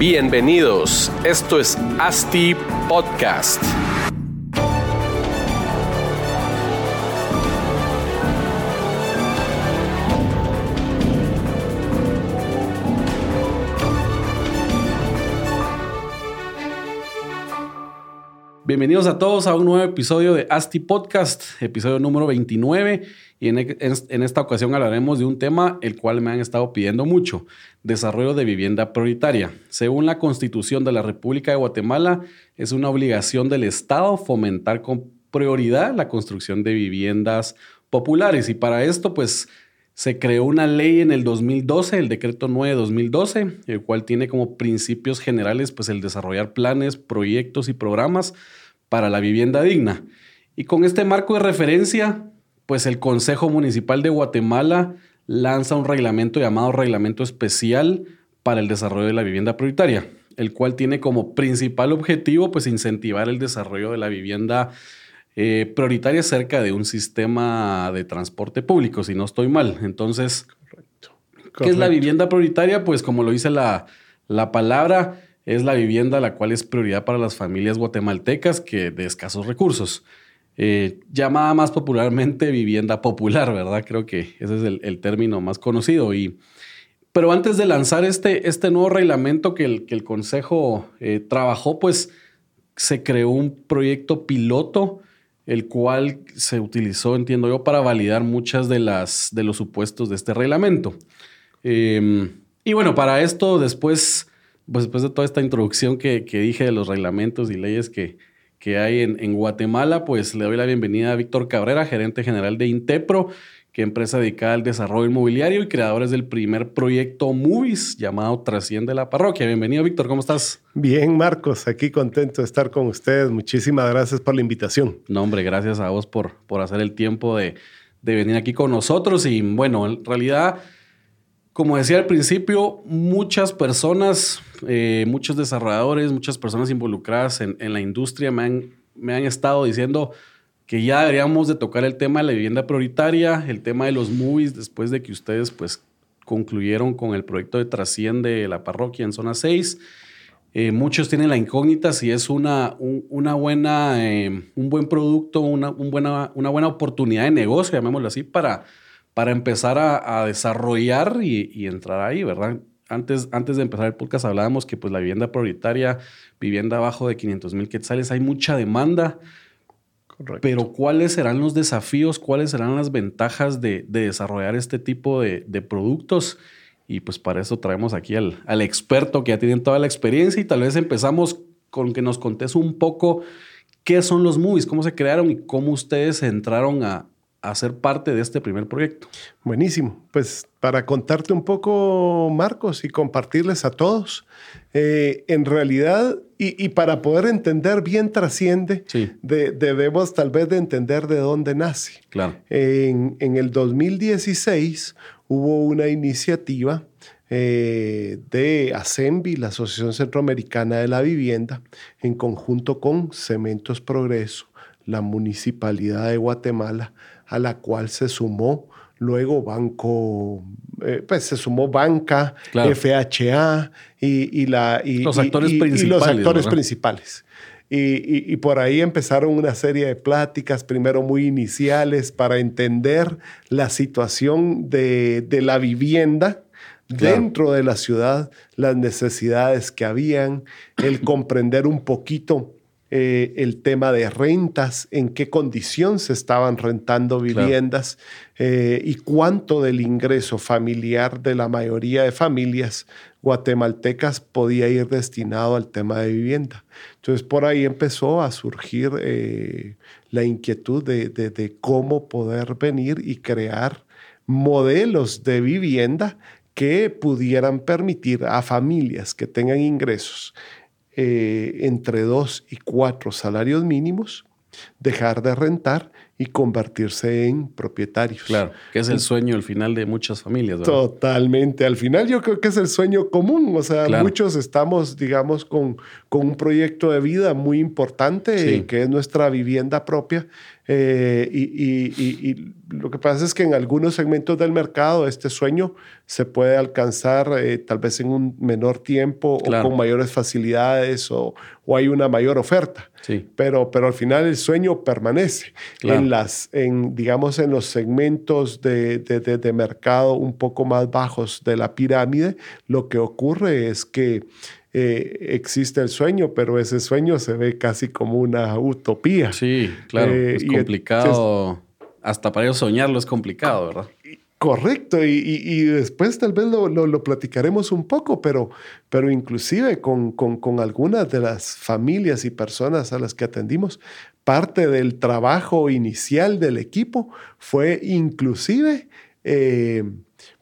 Bienvenidos, esto es ASTI Podcast. Bienvenidos a todos a un nuevo episodio de ASTI Podcast, episodio número 29. Y en, esta ocasión hablaremos de un tema el cual me han estado pidiendo mucho, desarrollo de vivienda prioritaria. Según la Constitución de la República de Guatemala, es una obligación del Estado fomentar con prioridad la construcción de viviendas populares. Y para esto, pues, se creó una ley en el 2012, el decreto 9-2012, el cual tiene como principios generales, pues, el desarrollar planes, proyectos y programas para la vivienda digna. Y con este marco de referencia, pues el Consejo Municipal de Guatemala lanza un reglamento llamado Reglamento Especial para el Desarrollo de la Vivienda Prioritaria, el cual tiene como principal objetivo pues incentivar el desarrollo de la vivienda eh, prioritaria cerca de un sistema de transporte público, si no estoy mal. Entonces, ¿qué es la vivienda prioritaria? Pues como lo dice la, la palabra, es la vivienda la cual es prioridad para las familias guatemaltecas que de escasos recursos. Eh, llamada más popularmente vivienda popular, ¿verdad? Creo que ese es el, término más conocido. Y, pero antes de lanzar este, este nuevo reglamento que el, que el Consejo eh, trabajó, pues se creó un proyecto piloto, el cual se utilizó, entiendo yo, para validar muchas de, las, de los supuestos de este reglamento. Em, y bueno, para esto después pues después de toda esta introducción que, dije de los reglamentos y leyes que, que hay en, Guatemala, pues le doy la bienvenida a Víctor Cabrera, gerente general de Intepro, que empresa dedicada al desarrollo inmobiliario y creadores del primer proyecto Movies llamado Trasciende la Parroquia. Bienvenido, Víctor, ¿cómo estás? Bien, Marcos, aquí contento de estar con ustedes. Muchísimas gracias por la invitación. No, hombre, gracias a vos por, por hacer el tiempo de, de venir aquí con nosotros. Y bueno, en realidad como decía al principio, muchas personas, eh, muchos desarrolladores, muchas personas involucradas en, la industria me han, estado diciendo que ya deberíamos de tocar el tema de la vivienda prioritaria, el tema de los movies, después de que ustedes pues concluyeron con el proyecto de Trasciende la parroquia en zona 6. Eh, muchos tienen la incógnita si es una, una buena, eh, un buen producto, una, buena, una buena oportunidad de negocio, llamémoslo así, para para empezar a, desarrollar y, entrar ahí, ¿verdad? Antes, antes de empezar el podcast hablábamos que pues la vivienda prioritaria, vivienda abajo de 500 mil quetzales, hay mucha demanda. Correcto. Pero ¿cuáles serán los desafíos? ¿Cuáles serán las ventajas de, desarrollar este tipo de, productos? Y pues para eso traemos aquí al, al, experto que ya tiene toda la experiencia y tal vez empezamos con que nos contes un poco qué son los movies, cómo se crearon y cómo ustedes entraron a, a ser parte de este primer proyecto. Buenísimo. Pues para contarte un poco, Marcos, y compartirles a todos, eh, en realidad, y, para poder entender bien trasciende, debemos tal vez de entender de dónde nace. Claro. En, el 2016 hubo una iniciativa eh, de ASEMBI, la Asociación Centroamericana de la Vivienda, en conjunto con Cementos Progreso, la Municipalidad de Guatemala, a la cual se sumó luego Banco, eh, pues se sumó Banca, FHA y, la, los actores principales. los actores principales. Y, por ahí empezaron una serie de pláticas, primero muy iniciales, para entender la situación de, la vivienda dentro de la ciudad, las necesidades que habían, el comprender un poquito eh, el tema de rentas, en qué condición se estaban rentando viviendas eh, y cuánto del ingreso familiar de la mayoría de familias guatemaltecas podía ir destinado al tema de vivienda. Entonces por ahí empezó a surgir eh, la inquietud de cómo poder venir y crear modelos de vivienda que pudieran permitir a familias que tengan ingresos eh, entre dos y cuatro salarios mínimos, dejar de rentar y convertirse en propietarios. Claro, que es el sueño al final de muchas familias. Totalmente. Al final yo creo que es el sueño común. O sea, muchos estamos, digamos, con, con un proyecto de vida muy importante, que es nuestra vivienda propia. Eh, y, lo que pasa es que en algunos segmentos del mercado este sueño se puede alcanzar eh, tal vez en un menor tiempo o con mayores facilidades o, o, hay una mayor oferta. Sí. Pero, pero al final el sueño permanece. En las, en, digamos, en los segmentos de, de, de, mercado un poco más bajos de la pirámide, lo que ocurre es que eh, existe el sueño, pero ese sueño se ve casi como una utopía. Sí, claro, eh, es complicado. hasta para ellos soñarlo es complicado, ¿verdad? Correcto, y, después tal vez lo, lo, platicaremos un poco, pero, pero inclusive con, con, con, algunas de las familias y personas a las que atendimos, parte del trabajo inicial del equipo fue inclusive eh,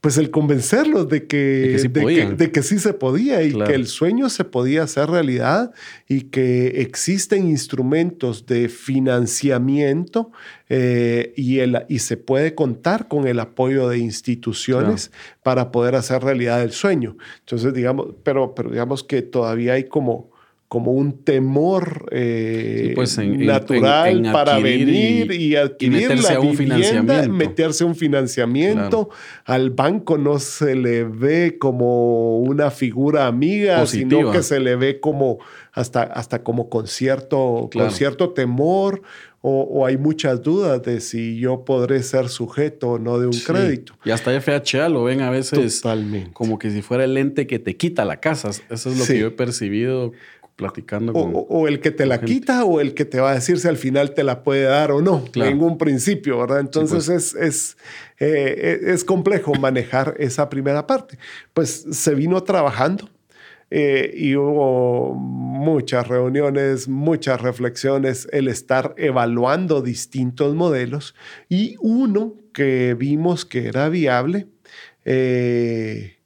pues el convencerlos de que, de que, sí, se podía y que el sueño se podía hacer realidad y que existen instrumentos de financiamiento eh, y, el, y se puede contar con el apoyo de instituciones para poder hacer realidad el sueño. Entonces, digamos, pero, pero digamos que todavía hay como como un temor eh, pues natural para venir y, adquirir la un vivienda, meterse un financiamiento. Al banco no se le ve como una figura amiga, sino que se le ve como hasta, hasta como con cierto, con cierto temor o, hay muchas dudas de si yo podré ser sujeto o no de un crédito. Y hasta FHA lo ven a veces como que si fuera el ente que te quita la casa. Eso es lo que yo he percibido platicando con. O, el que te la quita o el que te va a decir si al final te la puede dar o no, en un principio, ¿verdad? Entonces pues. es, es, eh, es complejo manejar esa primera parte. Pues se vino trabajando. Eh, y hubo muchas reuniones, muchas reflexiones, el estar evaluando distintos modelos y uno que vimos que era viable, eh,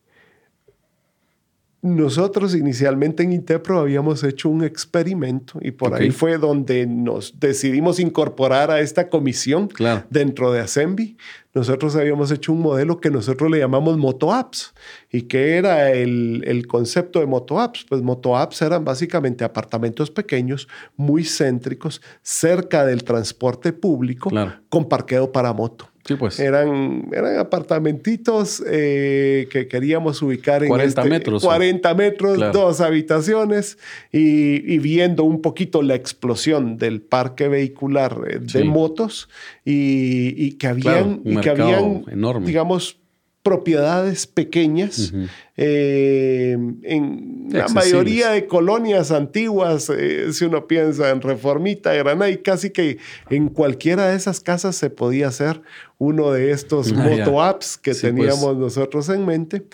nosotros inicialmente en Intepro habíamos hecho un experimento y por ahí fue donde nos decidimos incorporar a esta comisión dentro de Assembi. Nosotros habíamos hecho un modelo que nosotros le llamamos Moto Apps. ¿Y qué era el, el concepto de Moto Apps? Pues Moto Apps eran básicamente apartamentos pequeños, muy céntricos, cerca del transporte público, con parqueo para moto. Sí, pues. Eran, eran apartamentitos eh, que queríamos ubicar en 40 este metros. 40 metros, dos habitaciones y, viendo un poquito la explosión del parque vehicular eh, de motos y, que habían, y que habían enorme. digamos, propiedades pequeñas. Eh, en la mayoría de colonias antiguas, eh, si uno piensa en Reformita, Granada, y casi que en cualquiera de esas casas se podía hacer uno de estos ah, moto-apps que pues. teníamos nosotros en mente.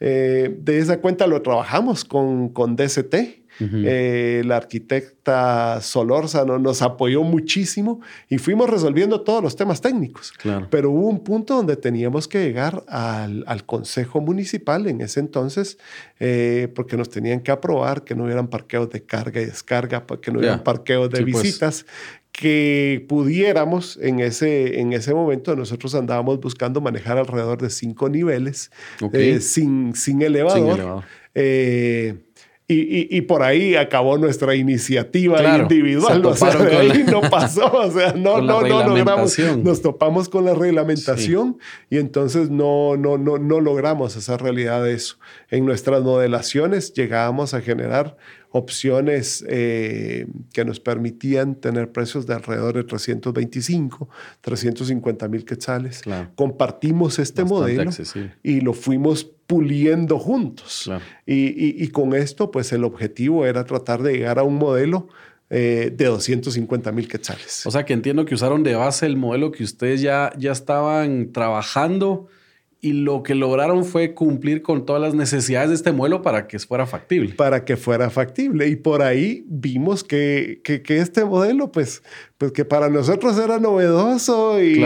Eh, de esa cuenta lo trabajamos con, con DCT. Eh, la arquitecta Solórzano nos apoyó muchísimo y fuimos resolviendo todos los temas técnicos. Pero hubo un punto donde teníamos que llegar al, Consejo Municipal en ese entonces, eh, porque nos tenían que aprobar que no hubieran parqueos de carga y descarga, que no hubieran parqueos de pues. visitas, que pudiéramos en ese, en ese momento, nosotros andábamos buscando manejar alrededor de cinco niveles eh, sin, sin elevador. Y, por ahí acabó nuestra iniciativa individual. O sea, de ahí no pasó. O sea, no, no, no logramos. Nos topamos con la reglamentación y entonces no, no, no, no logramos esa realidad eso. En nuestras modelaciones llegábamos a generar opciones eh, que nos permitían tener precios de alrededor de 325, 350 mil quetzales. Compartimos este modelo y lo fuimos puliendo juntos. Y, con esto, pues el objetivo era tratar de llegar a un modelo eh, de 250 mil quetzales. O sea que entiendo que usaron de base el modelo que ustedes ya, ya estaban trabajando y lo que lograron fue cumplir con todas las necesidades de este modelo para que fuera factible. Para que fuera factible. Y por ahí vimos que, que, este modelo, pues, pues que para nosotros era novedoso y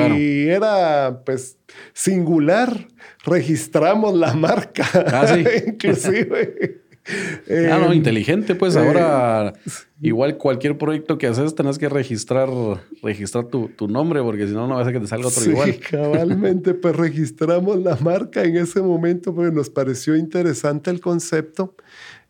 era pues singular. Registramos la marca. Ah, Inclusive. Ah, no, inteligente, pues ahora Igual cualquier proyecto que haces tenés que registrar, registrar tu, tu nombre porque si no, no va a ser que te salga otro sí, igual. cabalmente, pues registramos la marca en ese momento porque nos pareció interesante el concepto.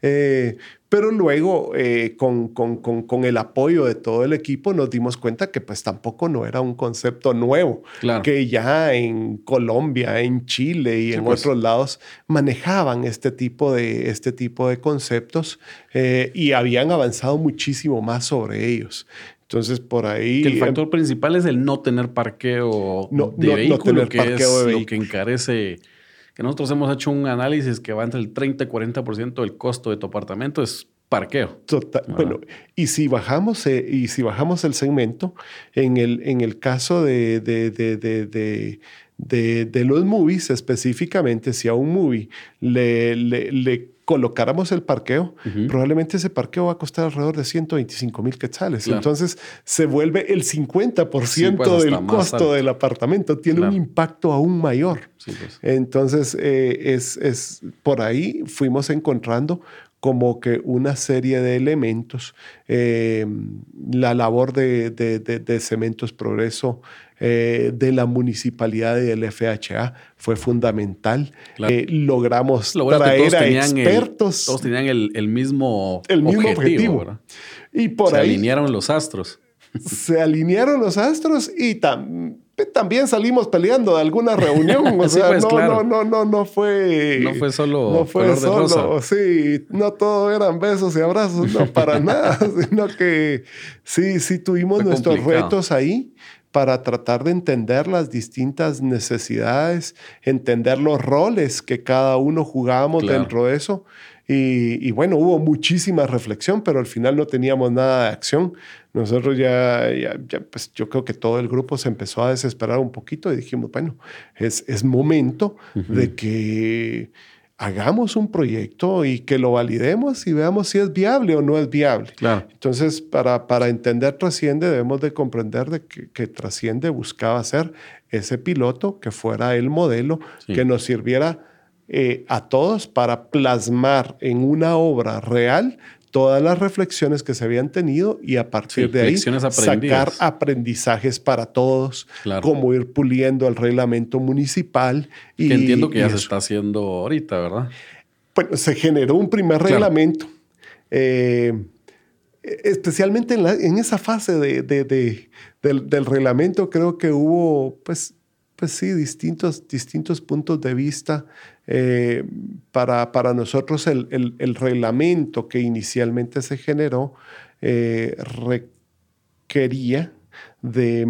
Eh, pero luego, eh, con, con, con, con, el apoyo de todo el equipo, nos dimos cuenta que pues tampoco no era un concepto nuevo, Claro. que ya en Colombia, en Chile y Sí, en pues. otros lados manejaban este tipo de, este tipo de conceptos eh, y habían avanzado muchísimo más sobre ellos. Entonces, por ahí... Que el factor principal es el no tener parqueo No- de no- no vehículo, tener que parqueo es de lo vehículo. que encarece. Que nosotros hemos hecho un análisis que va entre el 30 y 40% del costo de tu apartamento es parqueo. Total- bueno, y si bajamos, eh, y si bajamos el segmento, en el, en el caso de, de, de, de, de, de- de los movies específicamente, si a un movie le, le, le colocáramos el parqueo, probablemente ese parqueo va a costar alrededor de 125 mil quetzales. Claro. Entonces se vuelve el 50% Sí, pues, del costo del apartamento. Tiene Claro. un impacto aún mayor. Sí, pues. Entonces, eh, es, es por ahí fuimos encontrando como que una serie de elementos. eh, la labor de, de- de- de Cementos Progreso, eh, de la municipalidad y del FHA fue fundamental. Claro. Eh, logramos Lo bueno traer a el, expertos todos tenían el, el mismo, el mismo objetivo. y por Se ahí alinearon los astros. se alinearon los astros y tam- también salimos peleando de alguna reunión. O Sí, sea, pues, no, claro. no, no, no, no fue. No fue solo No fue color de rosa. solo, sí, no todo eran besos y abrazos, no para nada, sino que sí, sí tuvimos Fue nuestros complicado. retos ahí para tratar de entender las distintas necesidades, entender los roles que cada uno jugábamos Claro. dentro de eso. Y, y bueno, hubo muchísima reflexión, pero al final no teníamos nada de acción. Nosotros ya, ya, ya, pues yo creo que todo el grupo se empezó a desesperar un poquito y dijimos, bueno, es, es momento de que hagamos un proyecto y que lo validemos y veamos si es viable o no es viable. Claro. Entonces, para, para entender Trasciende, debemos de comprender de que, que Trasciende buscaba ser ese piloto que fuera el modelo Sí. que nos sirviera eh, a todos para plasmar en una obra real todas las reflexiones que se habían tenido y a partir Sí, de ahí sacar aprendizajes para todos, Claro. cómo ir puliendo el reglamento municipal. Y, Que entiendo que ya se está haciendo ahorita, ¿verdad? Bueno, se generó un primer Claro. reglamento, eh, especialmente en, la- en esa fase de- de- de- del, del reglamento, creo que hubo, pues, pues sí, distintos, distintos puntos de vista. Eh, para, para nosotros el, el- el reglamento que inicialmente se generó eh, requería de,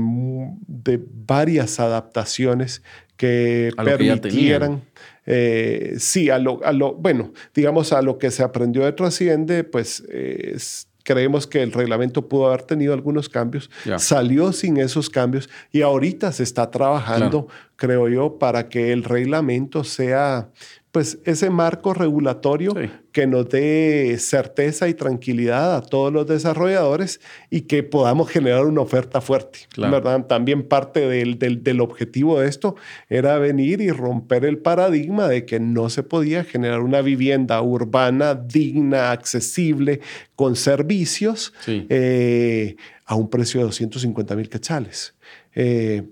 de varias adaptaciones que A permitieran, eh, sí, a lo, a lo, bueno, digamos a lo que se aprendió de Trasciende, pues es- creemos que el reglamento pudo haber tenido algunos cambios, salió sin esos cambios y ahorita se está trabajando, creo yo, para que el reglamento sea pues ese marco regulatorio Sí. que nos dé certeza y tranquilidad a todos los desarrolladores y que podamos generar una oferta fuerte. Claro. ¿verdad? También parte del, del- del objetivo de esto era venir y romper el paradigma de que no se podía generar una vivienda urbana digna, accesible, con servicios Sí. eh, a un precio de 250 mil quetzales. Eh,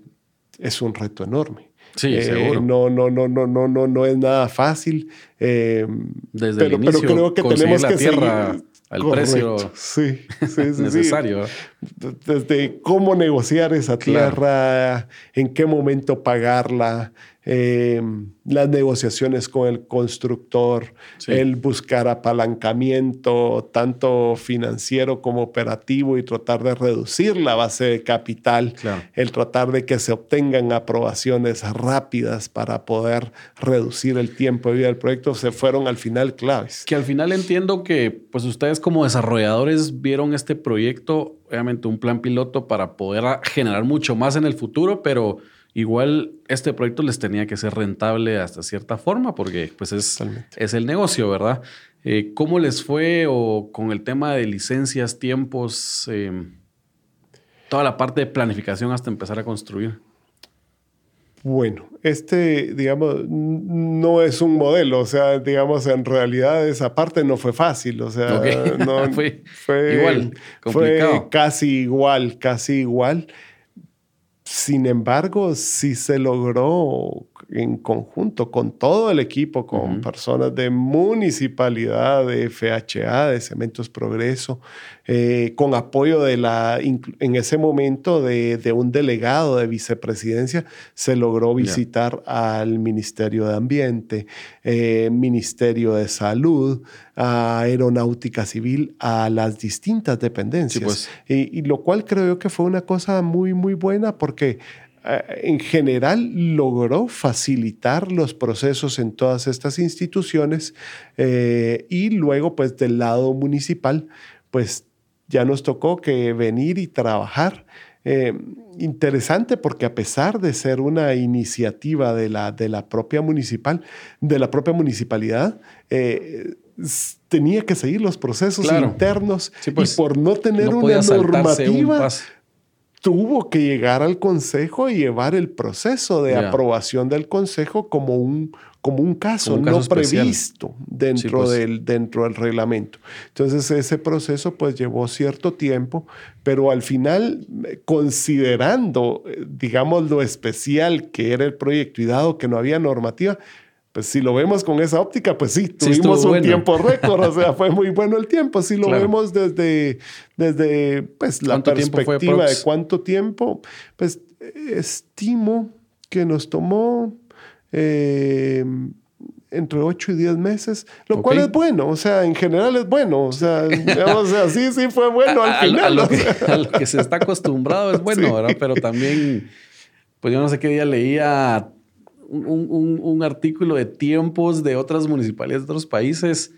es un reto enorme. Sí, Eh, seguro. No, no, no, no, no, no, no es nada fácil. eh, Desde pero, el inicio, pero creo que tenemos la que tierra seguir. al Correcto. precio Sí, sí, sí, sí. necesario. Desde cómo negociar esa Claro. tierra, en qué momento pagarla, eh, las negociaciones con el constructor, Sí. el buscar apalancamiento tanto financiero como operativo y tratar de reducir la base de capital, Claro. el tratar de que se obtengan aprobaciones rápidas para poder reducir el tiempo de vida del proyecto, se fueron al final claves. Que al final entiendo que pues ustedes como desarrolladores vieron este proyecto, obviamente un plan piloto para poder generar mucho más en el futuro, pero igual este proyecto les tenía que ser rentable hasta cierta forma porque pues es, es el negocio, ¿verdad? Eh, ¿Cómo les fue o con el tema de licencias, tiempos, eh, toda la parte de planificación hasta empezar a construir? Bueno, este, digamos, no es un modelo, o sea, digamos, en realidad esa parte no fue fácil, o sea, no, fue, igual, complicado. fue casi igual, casi igual. Sin embargo, sí se logró en conjunto con todo el equipo, con personas de municipalidad, de FHA, de Cementos Progreso, eh, con apoyo de la, en ese momento de, un delegado de vicepresidencia, se logró visitar al Ministerio de Ambiente, eh, Ministerio de Salud, a Aeronáutica Civil, a las distintas dependencias. Pues. y, y lo cual creo yo que fue una cosa muy, muy buena porque eh, en general logró facilitar los procesos en todas estas instituciones eh, y luego pues del lado municipal pues ya nos tocó que venir y trabajar. Eh, interesante porque a pesar de ser una iniciativa de la, de la propia municipal, de la propia municipalidad, tenía que seguir los procesos internos y pues, por no tener una normativa, tuvo que llegar al Consejo y llevar el proceso de aprobación del Consejo como un, como un caso, no previsto dentro, pues. del, dentro del reglamento. Entonces ese proceso pues llevó cierto tiempo, pero al final, considerando, eh, digamos, lo especial que era el proyecto y dado que no había normativa, pues si lo vemos con esa óptica, pues sí, tuvimos un tiempo récord, o sea, fue muy bueno el tiempo. Si lo vemos desde, desde pues, la perspectiva de cuánto tiempo, pues estimo que nos tomó eh, entre 8 y 10 meses, lo cual es bueno, o sea, en general es bueno, o sea, o sea sí, sí fue bueno al final. A, lo, que, se está acostumbrado es bueno, ¿verdad? Pero también, pues yo no sé qué día leía un, artículo de tiempos de otras municipalidades de otros países.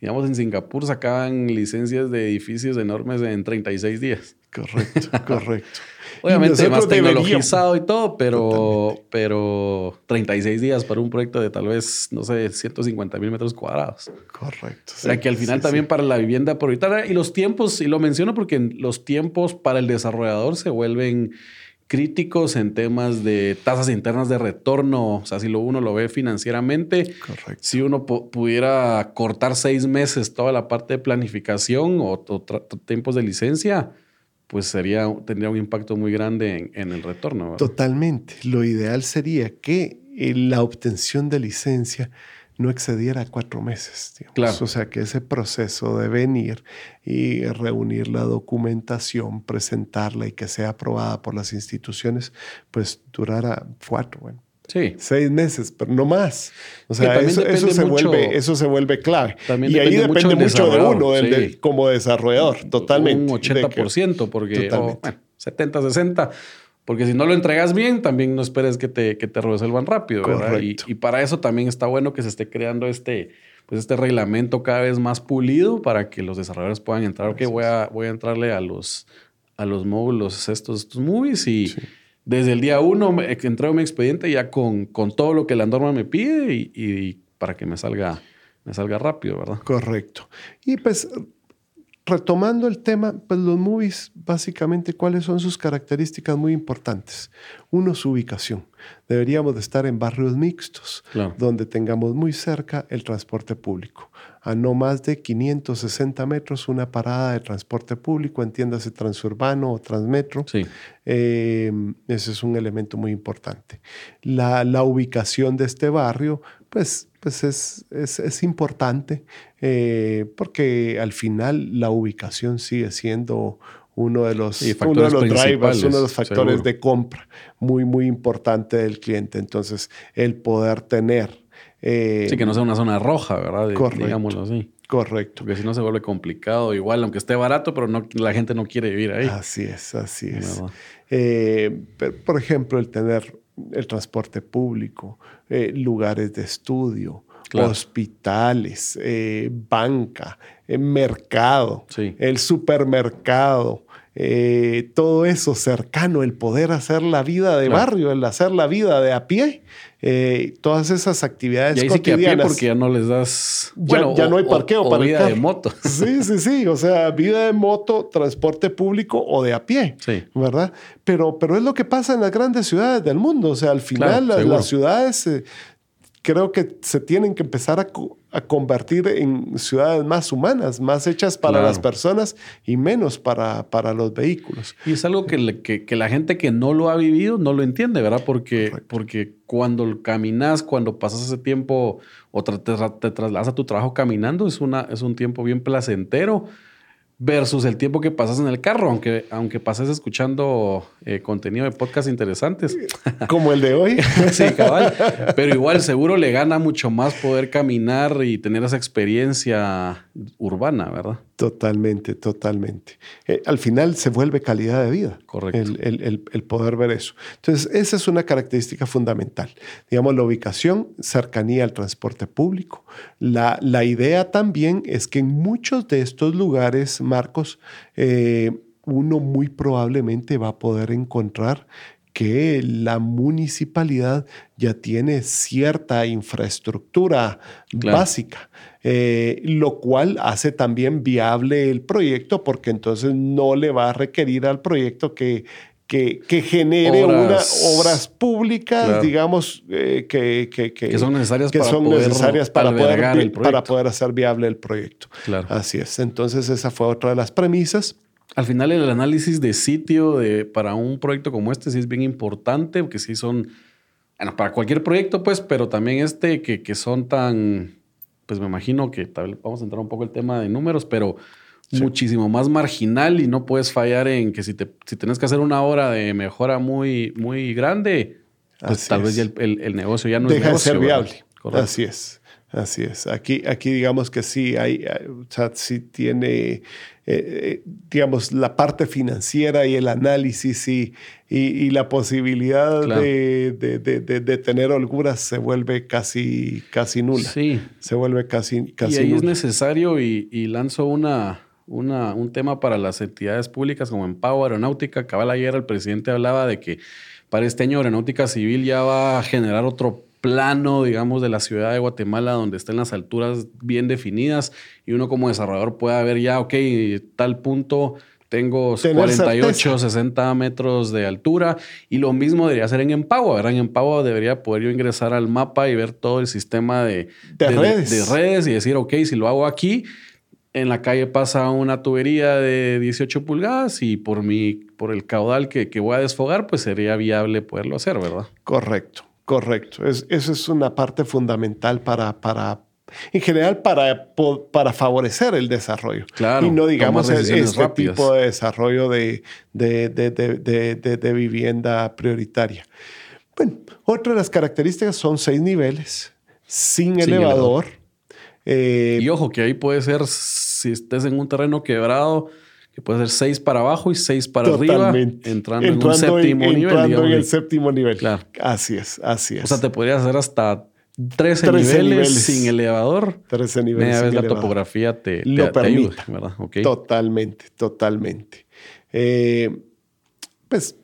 Digamos, en Singapur sacaban licencias de edificios enormes en 36 días. Correcto, correcto. Obviamente más tecnologizado y todo, pero, pero 36 días para un proyecto de tal vez, no sé, 150 mil metros cuadrados. Correcto. o sea que al final también para la vivienda prioritaria y los tiempos, y lo menciono porque los tiempos para el desarrollador se vuelven críticos en temas de tasas internas de retorno. O sea, si lo uno lo ve financieramente, si uno pudiera cortar seis meses toda la parte de planificación o, tiempos de licencia, pues sería, tendría un impacto muy grande en, el retorno. Totalmente. Lo ideal sería que la obtención de licencia no excediera cuatro meses. Claro. O sea, que ese proceso de venir y reunir la documentación, presentarla y que sea aprobada por las instituciones, pues durara cuatro, bueno. Sí. Seis meses, pero no más. O sea, eso, se vuelve, eso se vuelve clave. y ahí depende mucho, de uno como desarrollador, totalmente. Un 80%, porque 70, 60 porque si no lo entregas bien, también no esperes que te, que te resuelvan rápido, ¿verdad? Y, y, para eso también está bueno que se esté creando este, pues este reglamento cada vez más pulido para que los desarrolladores puedan entrar. Ok, voy a, voy a entrarle a los, a los módulos, estos, estos movies y desde el día uno entrego mi expediente ya con, con todo lo que la norma me pide y, y para que me salga, me salga rápido, ¿verdad? Correcto. Y pues retomando el tema, pues los movies, básicamente, ¿cuáles son sus características muy importantes? Uno, su ubicación. Deberíamos de estar en barrios mixtos, donde tengamos muy cerca el transporte público. A no más de 560 metros, una parada de transporte público, entiéndase transurbano o transmetro. Sí. Eh, ese es un elemento muy importante. La, la ubicación de este barrio, pues pues es, es, importante eh, porque al final la ubicación sigue siendo uno de los, uno de los drivers, uno de los factores de compra muy, muy importante del cliente. Entonces, el poder tener... Eh, sí, que no sea una zona roja, ¿verdad? Correcto. Digámoslo así. Correcto. Porque si no se vuelve complicado, igual, aunque esté barato, pero no, la gente no quiere vivir ahí. Así es, así es. Eh, por ejemplo, el tener el transporte público, eh, lugares de estudio, hospitales, eh, banca, eh, mercado, el supermercado, eh, todo eso cercano, el poder hacer la vida de barrio, el hacer la vida de a pie, eh, todas esas actividades y ahí cotidianas. Sí que a pie porque ya no les das. Bueno, ya, no hay parqueo o, para vida de moto. Sí, sí, sí. O sea, vida de moto, transporte público o de a pie. Sí. ¿Verdad? Pero, pero es lo que pasa en las grandes ciudades del mundo. O sea, al final las, ciudades eh, creo que se tienen que empezar a, convertir en ciudades más humanas, más hechas para las personas y menos para, para los vehículos. Y es algo que, que, la gente que no lo ha vivido no lo entiende, ¿verdad? Porque, porque cuando caminas, cuando pasas ese tiempo o te, te, trasladas a tu trabajo caminando, es, una, es un tiempo bien placentero versus el tiempo que pasas en el carro, aunque, aunque pases escuchando eh, contenido de podcast interesantes. Como el de hoy. sí, cabal. Pero igual seguro le gana mucho más poder caminar y tener esa experiencia urbana, ¿verdad? Totalmente, totalmente. Eh, al final se vuelve calidad de vida. Correcto. El, poder ver eso. Entonces, esa es una característica fundamental. Digamos, la ubicación, cercanía al transporte público. La, la idea también es que en muchos de estos lugares, Marcos, eh, uno muy probablemente va a poder encontrar que la municipalidad ya tiene cierta infraestructura básica, eh, lo cual hace también viable el proyecto porque entonces no le va a requerir al proyecto que, que, genere obras, obras públicas, digamos, eh, que, que, son necesarias, para, son poder necesarias para, poder, para poder hacer viable el proyecto. Claro. Así es. Entonces esa fue otra de las premisas. Al final el análisis de sitio de, para un proyecto como este sí es bien importante, porque sí son, bueno, para cualquier proyecto pues, pero también este que, que son tan, pues me imagino que tal, vamos a entrar un poco el tema de números, pero muchísimo más marginal y no puedes fallar en que si, te, si tienes que hacer una hora de mejora muy, muy grande, pues tal vez ya el, el, negocio ya no Deja es negocio, de ser viable. Así es. Así es. Aquí, aquí digamos que sí hay, o sea, sí tiene, eh, eh, digamos, la parte financiera y el análisis y, y, la posibilidad de, de, de, tener holguras se vuelve casi, casi nula. Sí. Se vuelve casi, casi Y ahí es necesario y, y lanzo una, una, un tema para las entidades públicas como Empower Aeronáutica. Cabal ayer el presidente hablaba de que para este año Aeronáutica Civil ya va a generar otro plano, digamos, de la ciudad de Guatemala, donde estén las alturas bien definidas y uno como desarrollador pueda ver ya, ok, tal punto tengo 48, 60 metros de altura y lo mismo debería ser en ¿verdad? En Empower debería poder yo ingresar al mapa y ver todo el sistema de, redes. redes y decir, ok, si lo hago aquí, en la calle pasa una tubería de 18 pulgadas y por, mi, por el caudal que, que voy a desfogar, pues sería viable poderlo hacer, ¿verdad? Correcto. Correcto. Es, eso es una parte fundamental para, para en general, para, para favorecer el desarrollo. Claro. Y no digamos este tipo de desarrollo de, de, de, vivienda prioritaria. Bueno, otra de las características son seis niveles, sin, elevador. Eh, y ojo, que ahí puede ser, si estés en un terreno quebrado, que puede ser seis para abajo y seis para arriba, entrando, en un séptimo nivel. Entrando en el séptimo nivel. Claro. Así es, así es. O sea, te podrías hacer hasta 13, niveles, sin elevador. 13 niveles. Media vez la topografía te, Lo permite. ¿verdad? Totalmente, totalmente. Eh, pues.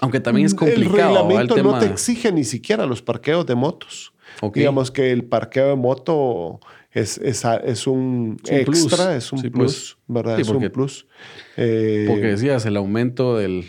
Aunque también es complicado. El reglamento no te exige ni siquiera los parqueos de motos. Digamos que el parqueo de moto es, es, un, extra, es un plus, ¿verdad? es un plus. Eh, porque decías, el aumento del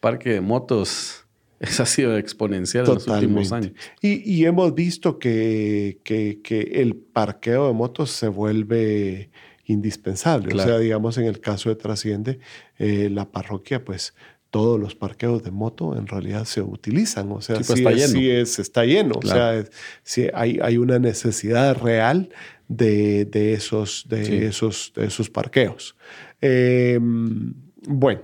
parque de motos ha sido exponencial en los últimos años. Y, hemos visto que, que, el parqueo de motos se vuelve indispensable. O sea, digamos, en el caso de Trasciende, eh, la parroquia, pues todos los parqueos de moto en realidad se utilizan. O sea, sí, pues, está, lleno. es, está lleno. O sea, si hay, hay una necesidad real de, de esos, de, esos, de esos parqueos. Em, bueno,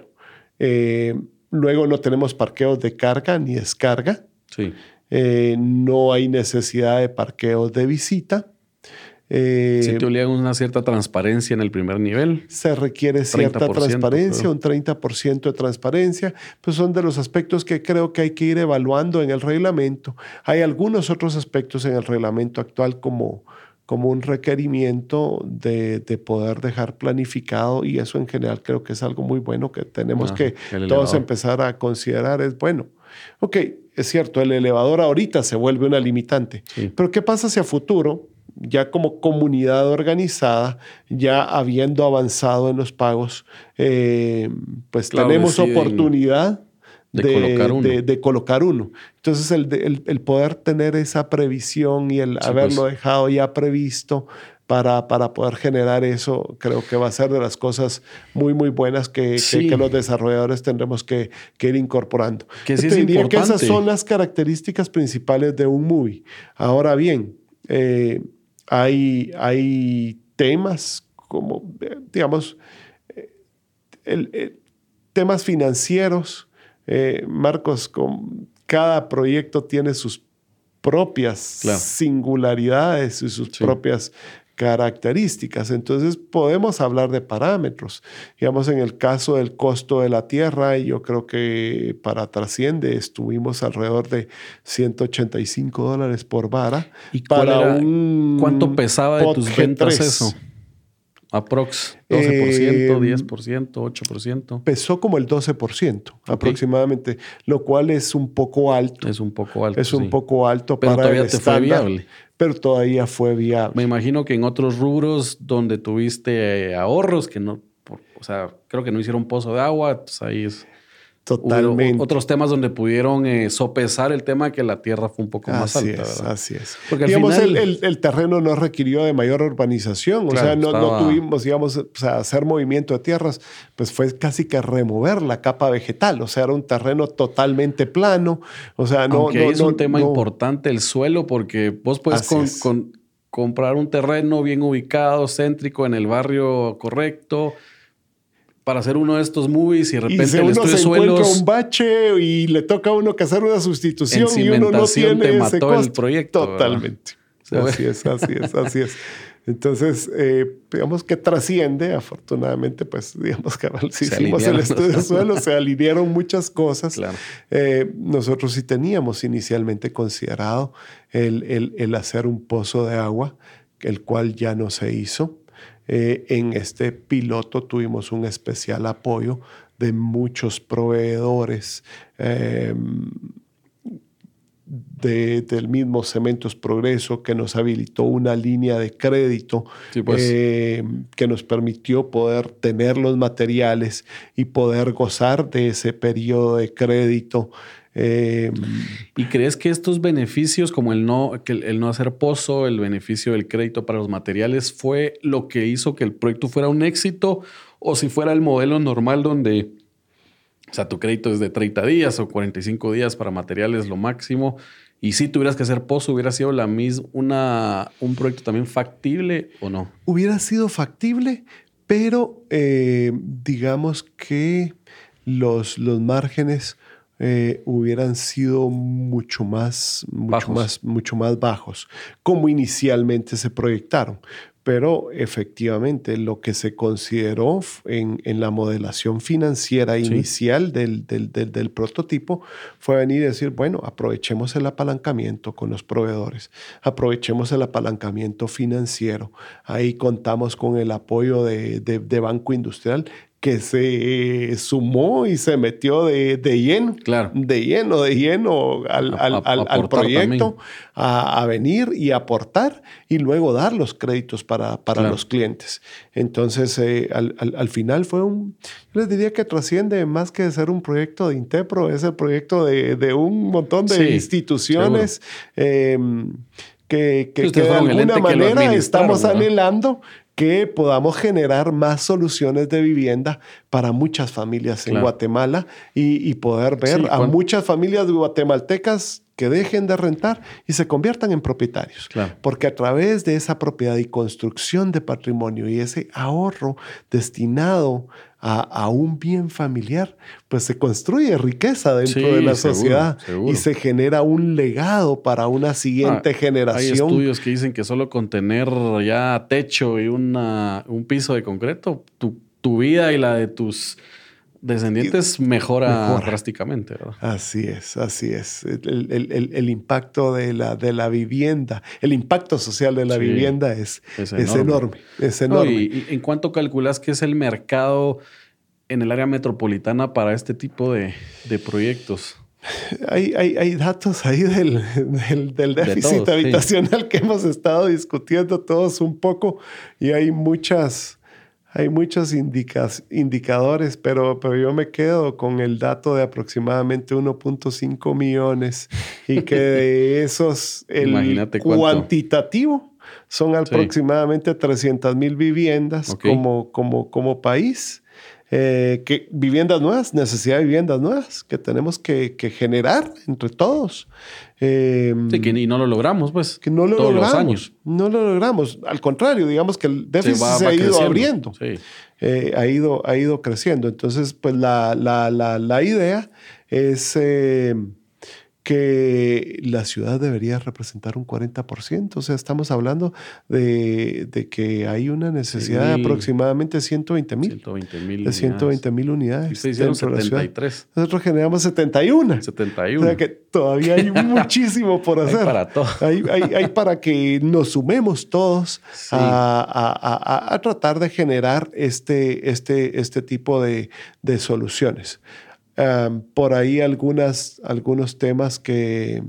em, luego no tenemos parqueos de carga ni descarga. Sí. Eh, no hay necesidad de parqueos de visita. Eh, si te obligan una cierta transparencia en el primer nivel. Se requiere cierta transparencia, un 30% de transparencia, pues son de los aspectos que creo que hay que ir evaluando en el reglamento. Hay algunos otros aspectos en el reglamento actual como como un requerimiento de, de, poder dejar planificado y eso en general creo que es algo muy bueno que tenemos Ah, que todos empezar a considerar. Es bueno, ok, es cierto, el elevador ahorita se vuelve una limitante, Sí. pero ¿qué pasa si a futuro, ya como comunidad organizada, ya habiendo avanzado en los pagos, eh, pues Claro, tenemos deciden oportunidad de colocar uno. de- de colocar uno. Entonces, el, el- el poder tener esa previsión y el Sí, haberlo pues. dejado ya previsto para, para poder generar eso, creo que va a ser de las cosas muy, muy buenas que, que- Sí. que los desarrolladores tendremos que, que ir incorporando. Que sí Yo es que esas son las características principales de un movie. Ahora bien, eh, hay, hay temas como, eh, digamos, eh, el- el- temas financieros. Eh, Marcos, con, cada proyecto tiene sus propias Claro. singularidades y sus Sí. propias características. Entonces podemos hablar de parámetros. Digamos, en el caso del costo de la tierra, yo creo que para Trasciende estuvimos alrededor de 185 dólares por vara. ¿Y para era- un ¿Cuánto pesaba de tus G3. ventas eso? Aprox, 12%, Eh, 10%, 8%. Pesó como el 12% aproximadamente, lo cual es un poco alto. Es un poco alto. Es un sí. poco alto Pero para todavía el te fue viable. pero todavía fue viable. Me imagino que en otros rubros donde tuviste eh, ahorros, que no, por- o sea, creo que no hicieron pozo de agua, pues ahí es. Totalmente. Hubo otros temas donde pudieron eh, sopesar el tema que la tierra fue un poco más Así alta. es, así es. Porque al digamos, final- el, el- el terreno no requirió de mayor urbanización, Claro, o sea, no, tuvimos, digamos, o sea, hacer movimiento de tierras, pues fue casi que remover la capa vegetal, o sea, era un terreno totalmente plano, o sea, no... Aunque no- es no- un tema no- importante el suelo, porque vos puedes con- con- comprar un terreno bien ubicado, céntrico, en el barrio correcto, para hacer uno de estos movies y de Y repente si el uno se encuentra un bache y le toca a uno que hacer una sustitución y uno no tiene te ese mató el costo. proyecto, ¿verdad? Totalmente. Así es, así es, así es. Entonces, eh, digamos que trasciende, afortunadamente, pues digamos que si Se hicimos el estudio de suelo, se alinearon muchas cosas. Claro. Eh, nosotros sí teníamos inicialmente considerado el, el- el hacer un pozo de agua, el cual ya no se hizo. Eh, en este piloto tuvimos un especial apoyo de muchos proveedores eh, de- del mismo Cementos Progreso que nos habilitó una línea de crédito Sí, pues. eh, que nos permitió poder tener los materiales y poder gozar de ese periodo de crédito. Eh, ¿Y crees que estos beneficios, como el no, que el, el no hacer pozo, el beneficio del crédito para los materiales, fue lo que hizo que el proyecto fuera un éxito? ¿O si fuera el modelo normal donde, o sea, tu crédito es de 30 días o 45 días para materiales lo máximo? Y si tuvieras que hacer pozo, hubiera sido la misma, una, un proyecto también factible o no? hubiera sido factible, pero eh, digamos que los, los márgenes eh, hubieran sido mucho más, mucho Bajos. más, mucho más bajos, como inicialmente se proyectaron. Pero efectivamente lo que se consideró en, en la modelación financiera inicial del, del- del- del prototipo fue venir y decir, bueno, aprovechemos el apalancamiento con los proveedores, aprovechemos el apalancamiento financiero. Ahí contamos con el apoyo de, de- de Banco Industrial que se sumó y se metió de, de lleno, Claro. de lleno, de lleno al, A- al- proyecto a, a venir y aportar y luego dar los créditos para, para Claro. los clientes. Entonces, eh, al, al- al final fue un, yo les diría que trasciende más que ser un proyecto de Intepro, es el proyecto de, de un montón de Sí, instituciones eh, que, que- de alguna que manera estamos anhelando que podamos generar más soluciones de vivienda para muchas familias en. Guatemala y, y poder ver Sí, a muchas familias guatemaltecas que dejen de rentar y se conviertan en propietarios. Claro. Porque a través de esa propiedad y construcción de patrimonio y ese ahorro destinado a, a un bien familiar, pues se construye riqueza dentro Sí, de la seguro, sociedad seguro. y se genera un legado para una siguiente Ah, Hay generación. estudios que dicen que solo con tener ya techo y una, un piso de concreto, tu, tu vida y la de tus descendientes mejora, drásticamente. ¿verdad? Así es, así es. El, impacto de la, de la vivienda, el impacto social de la vivienda es, es enorme. Es enorme. y, en cuánto calculas que es el mercado en el área metropolitana para este tipo de, proyectos? Hay, hay, datos ahí del, del, déficit habitacional que hemos estado discutiendo todos un poco y hay muchas, hay muchos indicadores, pero, pero yo me quedo con el dato de aproximadamente 1.5 millones y que de esos el cuantitativo son aproximadamente 300 mil viviendas como, como, como país eh, que viviendas nuevas, necesidad de viviendas nuevas que tenemos que, generar entre todos. Eh, sí, que y no lo logramos, pues. Que no lo todos logramos. Los años. No lo logramos. Al contrario, digamos que el déficit se, ha ido abriendo. Eh, ha, ido, ha ido creciendo. Entonces, pues la, la, la, la idea es que la ciudad debería representar un 40%. O sea, estamos hablando de, que hay una necesidad de aproximadamente 120 mil. 120 mil. De 120 mil unidades. Ustedes hicieron 73. Nosotros generamos 71. 71. O sea que todavía hay muchísimo por hacer. Hay para todo. Hay, hay, para que nos sumemos todos a, a, tratar de generar este, este, este tipo de, de soluciones por ahí algunos temas que,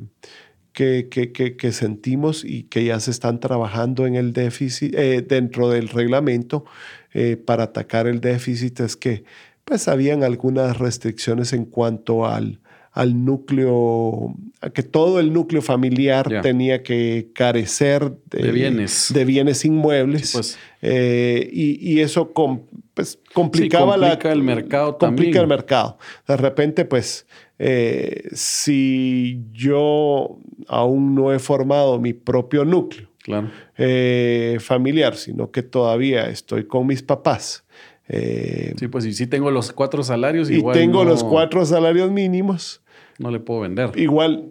que, que, sentimos y que ya se están trabajando en el déficit, eh, dentro del reglamento eh, para atacar el déficit es que pues habían algunas restricciones en cuanto al, al núcleo, a que todo el núcleo familiar tenía que carecer de, bienes. de bienes inmuebles. Pues. Eh, y, eso pues, complicaba complica el mercado complica el mercado. De repente, pues, eh, si yo aún no he formado mi propio núcleo eh, familiar, sino que todavía estoy con mis papás, sí, pues y sí tengo los cuatro salarios. Y tengo los cuatro salarios mínimos no le puedo vender. Igual,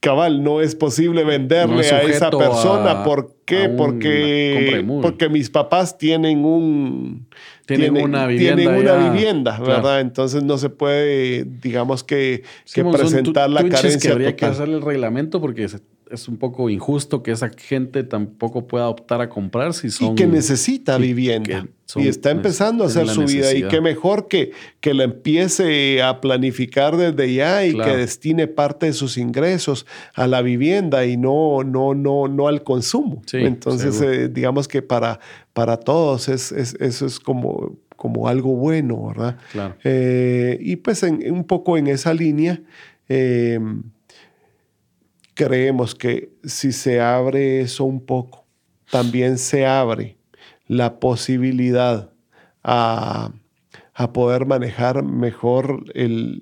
cabal, no es posible venderle a esa persona. ¿Por qué? Porque, porque mis papás tienen un... Tienen, una vivienda. Tienen una vivienda, ¿verdad? Entonces no se puede, digamos que, que presentar la carencia que habría que hacer el reglamento porque es un poco injusto que esa gente tampoco pueda optar a comprar si son... Y que necesita vivienda. y está empezando a hacer su vida. Y qué mejor que, que la empiece a planificar desde ya y que destine parte de sus ingresos a la vivienda y no, no, no, no al consumo. Entonces, eh, digamos que para, para todos es, eso es como, como algo bueno, ¿verdad? Eh, y pues un poco en esa línea... Eh, creemos que si se abre eso un poco, también se abre la posibilidad a, poder manejar mejor el,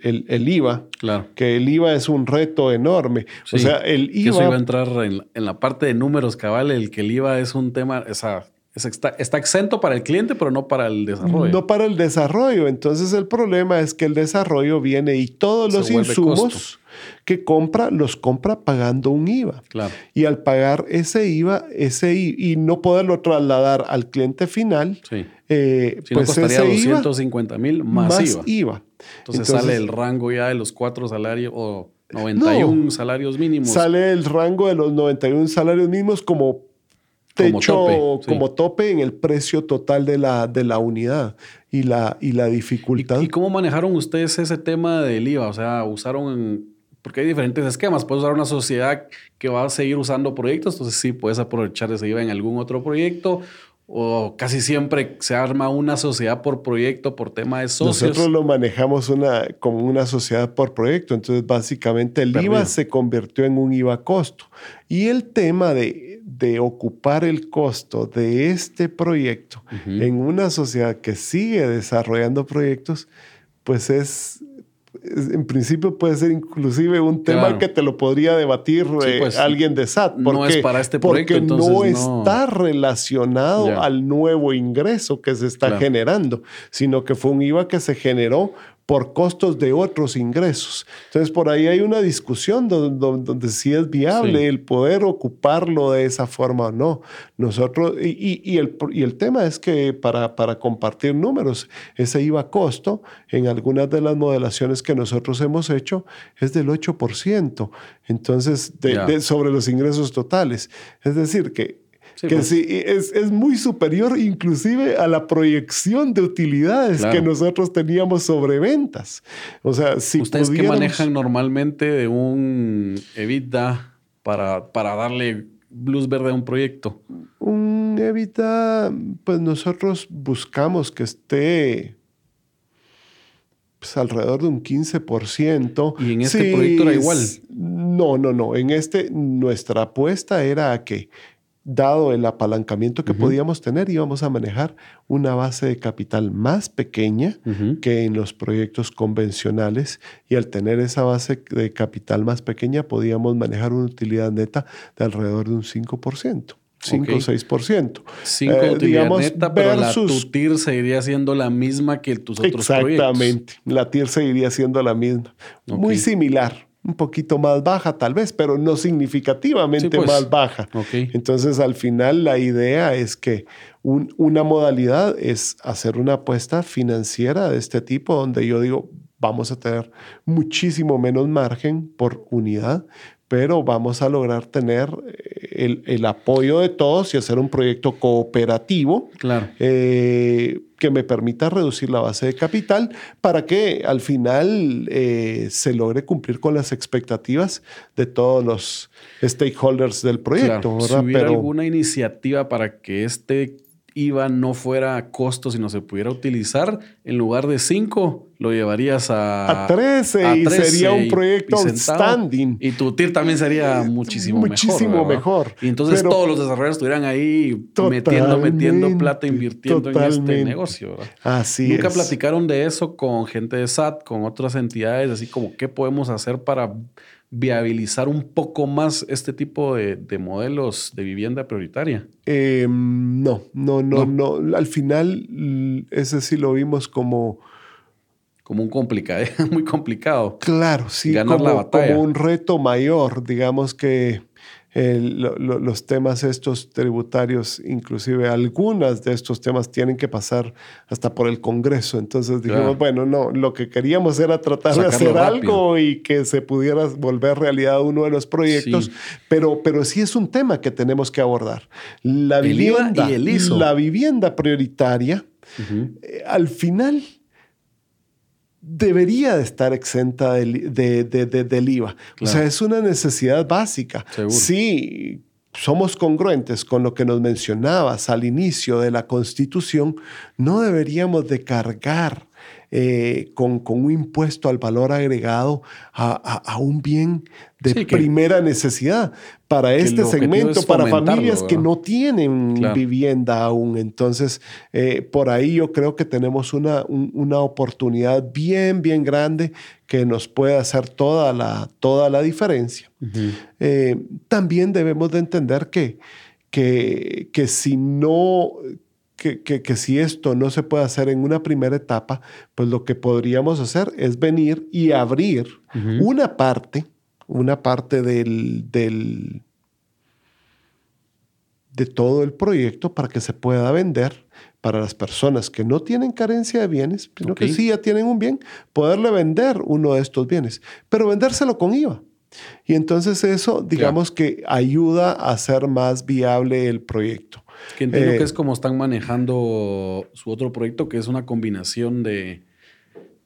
IVA. Claro. Que el IVA es un reto enorme. o sea, el IVA. eso iba a entrar en, la parte de números, cabal, el que el IVA es un tema, esa, está, está, exento para el cliente, pero no para el desarrollo. No para el desarrollo. Entonces el problema es que el desarrollo viene y todos los insumos que compra, los compra pagando un IVA. Claro. Y al pagar ese IVA, ese y no poderlo trasladar al cliente final, sí. eh, pues costaría 250 mil más, IVA. Entonces, sale el rango ya de los cuatro salarios o 91 salarios mínimos. Sale el rango de los 91 salarios mínimos como techo, como tope, como tope en el precio total de la, de la unidad y la, y la dificultad. ¿Y, cómo manejaron ustedes ese tema del IVA? O sea, usaron porque hay diferentes esquemas. Puedes usar una sociedad que va a seguir usando proyectos, entonces sí, puedes aprovechar ese IVA en algún otro proyecto. O casi siempre se arma una sociedad por proyecto, por tema de socios. Nosotros lo manejamos una, como una sociedad por proyecto. Entonces, básicamente el IVA se convirtió en un IVA costo. Y el tema de, de ocupar el costo de este proyecto en una sociedad que sigue desarrollando proyectos, pues es en principio puede ser inclusive un tema que te lo podría debatir eh, pues, alguien de SAT. Porque, no es para este proyecto. Porque no, está relacionado al nuevo ingreso que se está generando, sino que fue un IVA que se generó por costos de otros ingresos. Entonces, por ahí hay una discusión donde, donde, sí es viable el poder ocuparlo de esa forma o no. Nosotros, y, y, el, y el tema es que para, para compartir números, ese IVA costo en algunas de las modelaciones que nosotros hemos hecho es del 8%. Entonces, sobre los ingresos totales. Es decir, que que pues. sí, es, es, muy superior inclusive a la proyección de utilidades que nosotros teníamos sobre ventas. O sea, si ¿Ustedes que manejan normalmente de un EBITDA para, para darle luz verde a un proyecto? Un EBITDA, pues nosotros buscamos que esté pues, alrededor de un 15%. ¿Y en este proyecto era igual? No, no, no. En este, nuestra apuesta era a que dado el apalancamiento que podíamos tener, íbamos a manejar una base de capital más pequeña que en los proyectos convencionales y al tener esa base de capital más pequeña podíamos manejar una utilidad neta de alrededor de un 5%. 5 o 6%. 5 eh, neta, pero la tu TIR seguiría siendo la misma que tus otros proyectos. Exactamente. La TIR seguiría siendo la misma. Muy similar un poquito más baja tal vez, pero no significativamente pues. más baja. Entonces al final la idea es que una modalidad es hacer una apuesta financiera de este tipo donde yo digo, vamos a tener muchísimo menos margen por unidad, pero vamos a lograr tener eh, el, apoyo de todos y hacer un proyecto cooperativo claro. Eh, que me permita reducir la base de capital para que al final eh, se logre cumplir con las expectativas de todos los stakeholders del proyecto. Si hubiera alguna iniciativa para que este IVA no fuera a costo, sino se pudiera utilizar, en lugar de 5, lo llevarías a, a 13 y sería un proyecto outstanding. Y tu TIR también sería muchísimo, muchísimo mejor. Y entonces todos los desarrolladores estuvieran ahí metiendo, metiendo plata, invirtiendo en este negocio. Así Nunca platicaron de eso con gente de SAT, con otras entidades, así como qué podemos hacer para viabilizar un poco más este tipo de, modelos de vivienda prioritaria? Em, no, no, no, no, Al final, ese sí lo vimos como... Como un complicado, muy complicado. Claro, sí, Ganar la batalla. como un reto mayor, digamos que los temas estos tributarios, inclusive algunas de estos temas tienen que pasar hasta por el Congreso. Entonces dijimos, bueno, no, lo que queríamos era tratar de hacer algo y que se pudiera volver realidad uno de los proyectos, Pero, pero sí es un tema que tenemos que abordar. La vivienda, y el La vivienda prioritaria, eh, al final debería de estar exenta del, del IVA. O sea, es una necesidad básica. Sí, somos congruentes con lo que nos mencionabas al inicio de la Constitución, no deberíamos de cargar eh, con, con, un impuesto al valor agregado a, un bien de primera necesidad para este segmento, para familias que no tienen vivienda aún. Entonces, eh, por ahí yo creo que tenemos una, una oportunidad bien, bien grande que nos puede hacer toda la, toda la diferencia. Eh, también debemos de entender que, que, que si no que, si esto no se puede hacer en una primera etapa, pues lo que podríamos hacer es venir y abrir una parte, una parte del, del, de todo el proyecto para que se pueda vender para las personas que no tienen carencia de bienes, sino que sí ya tienen un bien, poderle vender uno de estos bienes, pero vendérselo con IVA. Y entonces eso, digamos que ayuda a hacer más viable el proyecto. Que entiendo que es eh, como están manejando su otro proyecto, que es una combinación de,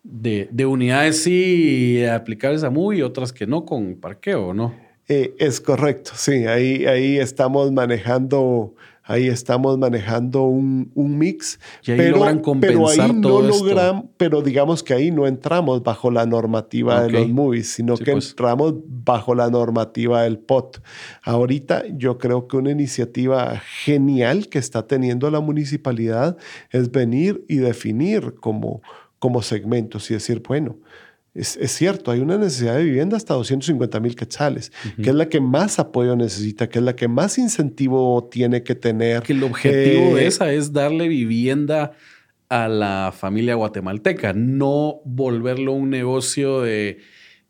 de, unidades sí aplicables a MUI y otras que no con parqueo, ¿no? Eh, es correcto, sí. Ahí, ahí estamos manejando ahí estamos manejando un, mix. Y ahí pero, logran compensar pero ahí no logran, pero digamos que ahí no entramos bajo la normativa de los movies, sino que pues. entramos bajo la normativa del POT. Ahorita yo creo que una iniciativa genial que está teniendo la municipalidad es venir y definir como, como segmentos y decir, bueno, es, cierto, hay una necesidad de vivienda hasta 250 mil quetzales, que es la que más apoyo necesita, que es la que más incentivo tiene que tener. Que el objetivo de eh, esa es darle vivienda a la familia guatemalteca, no volverlo un negocio de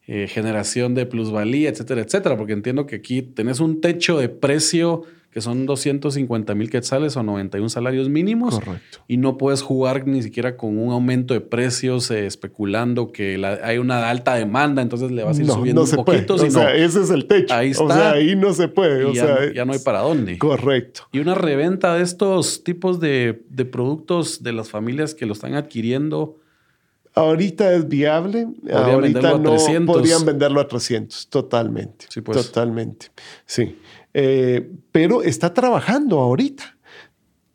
eh, generación de plusvalía, etcétera, etcétera, porque entiendo que aquí tenés un techo de precio que son 250 mil quetzales o 91 salarios mínimos. Correcto. Y no puedes jugar ni siquiera con un aumento de precios eh, especulando que hay una alta demanda, entonces le vas a ir subiendo un poquito. O sea, ese es el techo. Ahí está. O sea, ahí no se puede. ya, ya, no hay para dónde. Correcto. Y una reventa de estos tipos de, de productos de las familias que lo están adquiriendo. Ahorita es viable. Podrían Ahorita no 300. podrían venderlo a 300, totalmente. Sí, pues. Totalmente. Sí. Eh, pero está trabajando ahorita.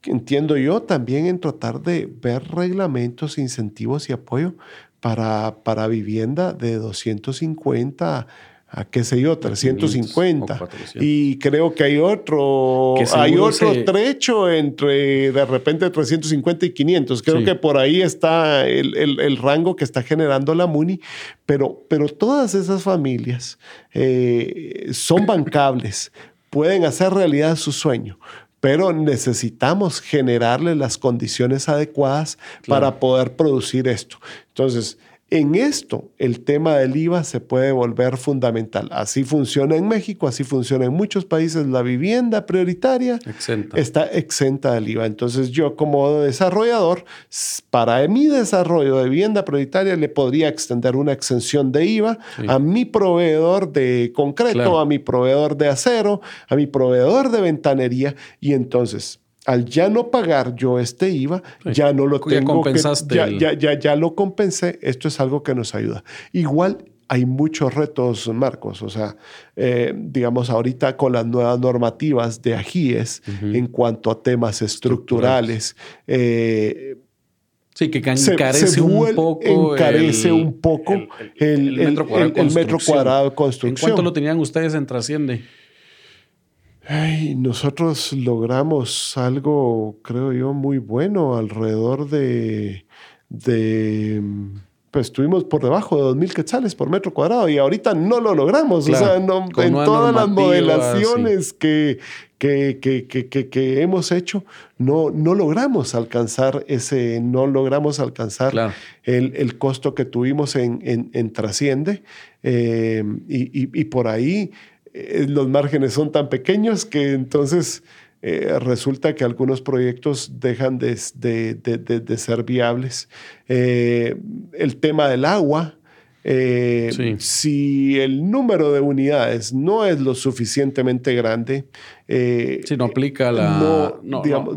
Entiendo yo también en tratar de ver reglamentos, incentivos y apoyo para, para vivienda de 250 a qué sé yo, 350. Y creo que hay otro, hay otro trecho entre de repente 350 y 500. Creo que por ahí está el, el, rango que está generando la MUNI, pero, pero todas esas familias eh, son bancables pueden hacer realidad su sueño, pero necesitamos generarle las condiciones adecuadas para poder producir esto. Entonces, en esto, el tema del IVA se puede volver fundamental. Así funciona en México, así funciona en muchos países. La vivienda prioritaria está exenta del IVA. Entonces yo como desarrollador, para mi desarrollo de vivienda prioritaria, le podría extender una exención de IVA a mi proveedor de concreto, a mi proveedor de acero, a mi proveedor de ventanería. Y entonces al ya no pagar yo este IVA, ya no lo tengo. Ya, ya, ya, ya, lo compensé. Esto es algo que nos ayuda. Igual hay muchos retos, Marcos. O sea, eh, digamos, ahorita con las nuevas normativas de AGIES en cuanto a temas estructurales. Eh, sí, que encarece un poco. Encarece el, un poco el, metro, cuadrado de construcción. ¿En cuánto lo tenían ustedes en Trasciende? Nosotros logramos algo, creo yo, muy bueno, alrededor de, de pues estuvimos por debajo de 2.000 quetzales por metro cuadrado y ahorita no lo logramos. o sea, en todas las modelaciones que, que, que, que, hemos hecho, no, no logramos alcanzar ese, no logramos alcanzar el, el, costo que tuvimos en, en, en Trasciende. Eh, y, y, y, por ahí eh, los márgenes son tan pequeños que entonces eh, resulta que algunos proyectos dejan de, ser viables. Eh, el tema del agua. Si el número de unidades no es lo suficientemente grande, si no aplica la.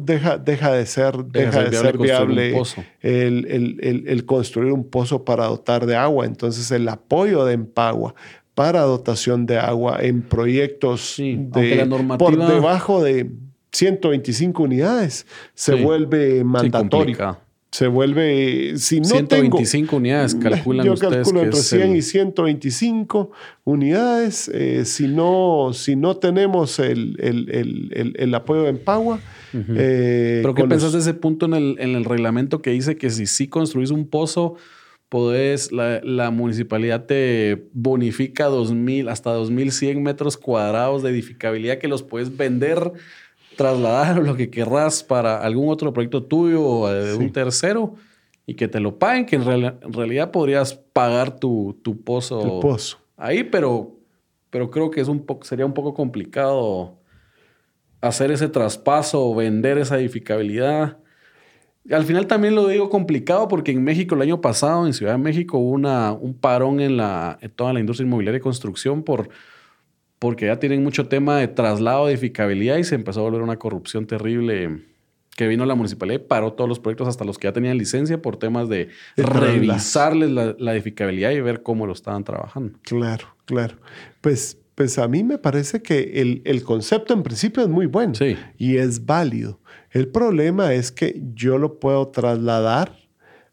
Deja, deja, de ser, deja, de ser viable, el, el, construir un pozo para dotar de agua. Entonces, el apoyo de Empagua para dotación de agua en proyectos de, por debajo de 125 unidades se vuelve mandatorio. se vuelve, si no 125 unidades, calculan yo ustedes calculo entre 100 y 125 unidades. Eh, si, no, si no tenemos el, el, el, apoyo de Empagua. Eh, ¿Pero qué pensás de ese punto en el, en el reglamento que dice que si sí construís un pozo podés, la, municipalidad te bonifica 2000, hasta 2100 metros cuadrados de edificabilidad que los puedes vender, trasladar lo que querrás para algún otro proyecto tuyo o de un tercero y que te lo paguen, que en, realidad podrías pagar tu, tu pozo, pozo, ahí, pero, pero creo que es un sería un poco complicado hacer ese traspaso o vender esa edificabilidad al final también lo digo complicado porque en México el año pasado, en Ciudad de México, hubo una, un parón en, la, toda la industria inmobiliaria y construcción por, porque ya tienen mucho tema de traslado de edificabilidad y se empezó a volver una corrupción terrible que vino la municipalidad y paró todos los proyectos hasta los que ya tenían licencia por temas de, revisarles la, la, edificabilidad y ver cómo lo estaban trabajando. Claro, claro. Pues, pues a mí me parece que el, el concepto en principio es muy bueno y es válido. El problema es que yo lo puedo trasladar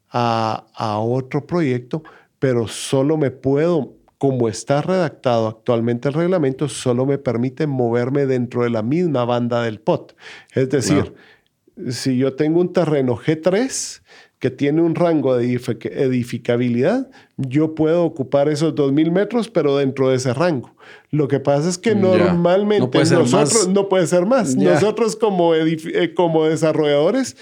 a, otro proyecto, pero solo me puedo, como está redactado actualmente el reglamento, solo me permite moverme dentro de la misma banda del POT. Es decir, si yo tengo un terreno G3 que tiene un rango de edificabilidad, yo puedo ocupar esos 2.000 metros, pero dentro de ese rango. Lo que pasa es que normalmente nosotros no puede ser más. Nosotros como, eh, como desarrolladores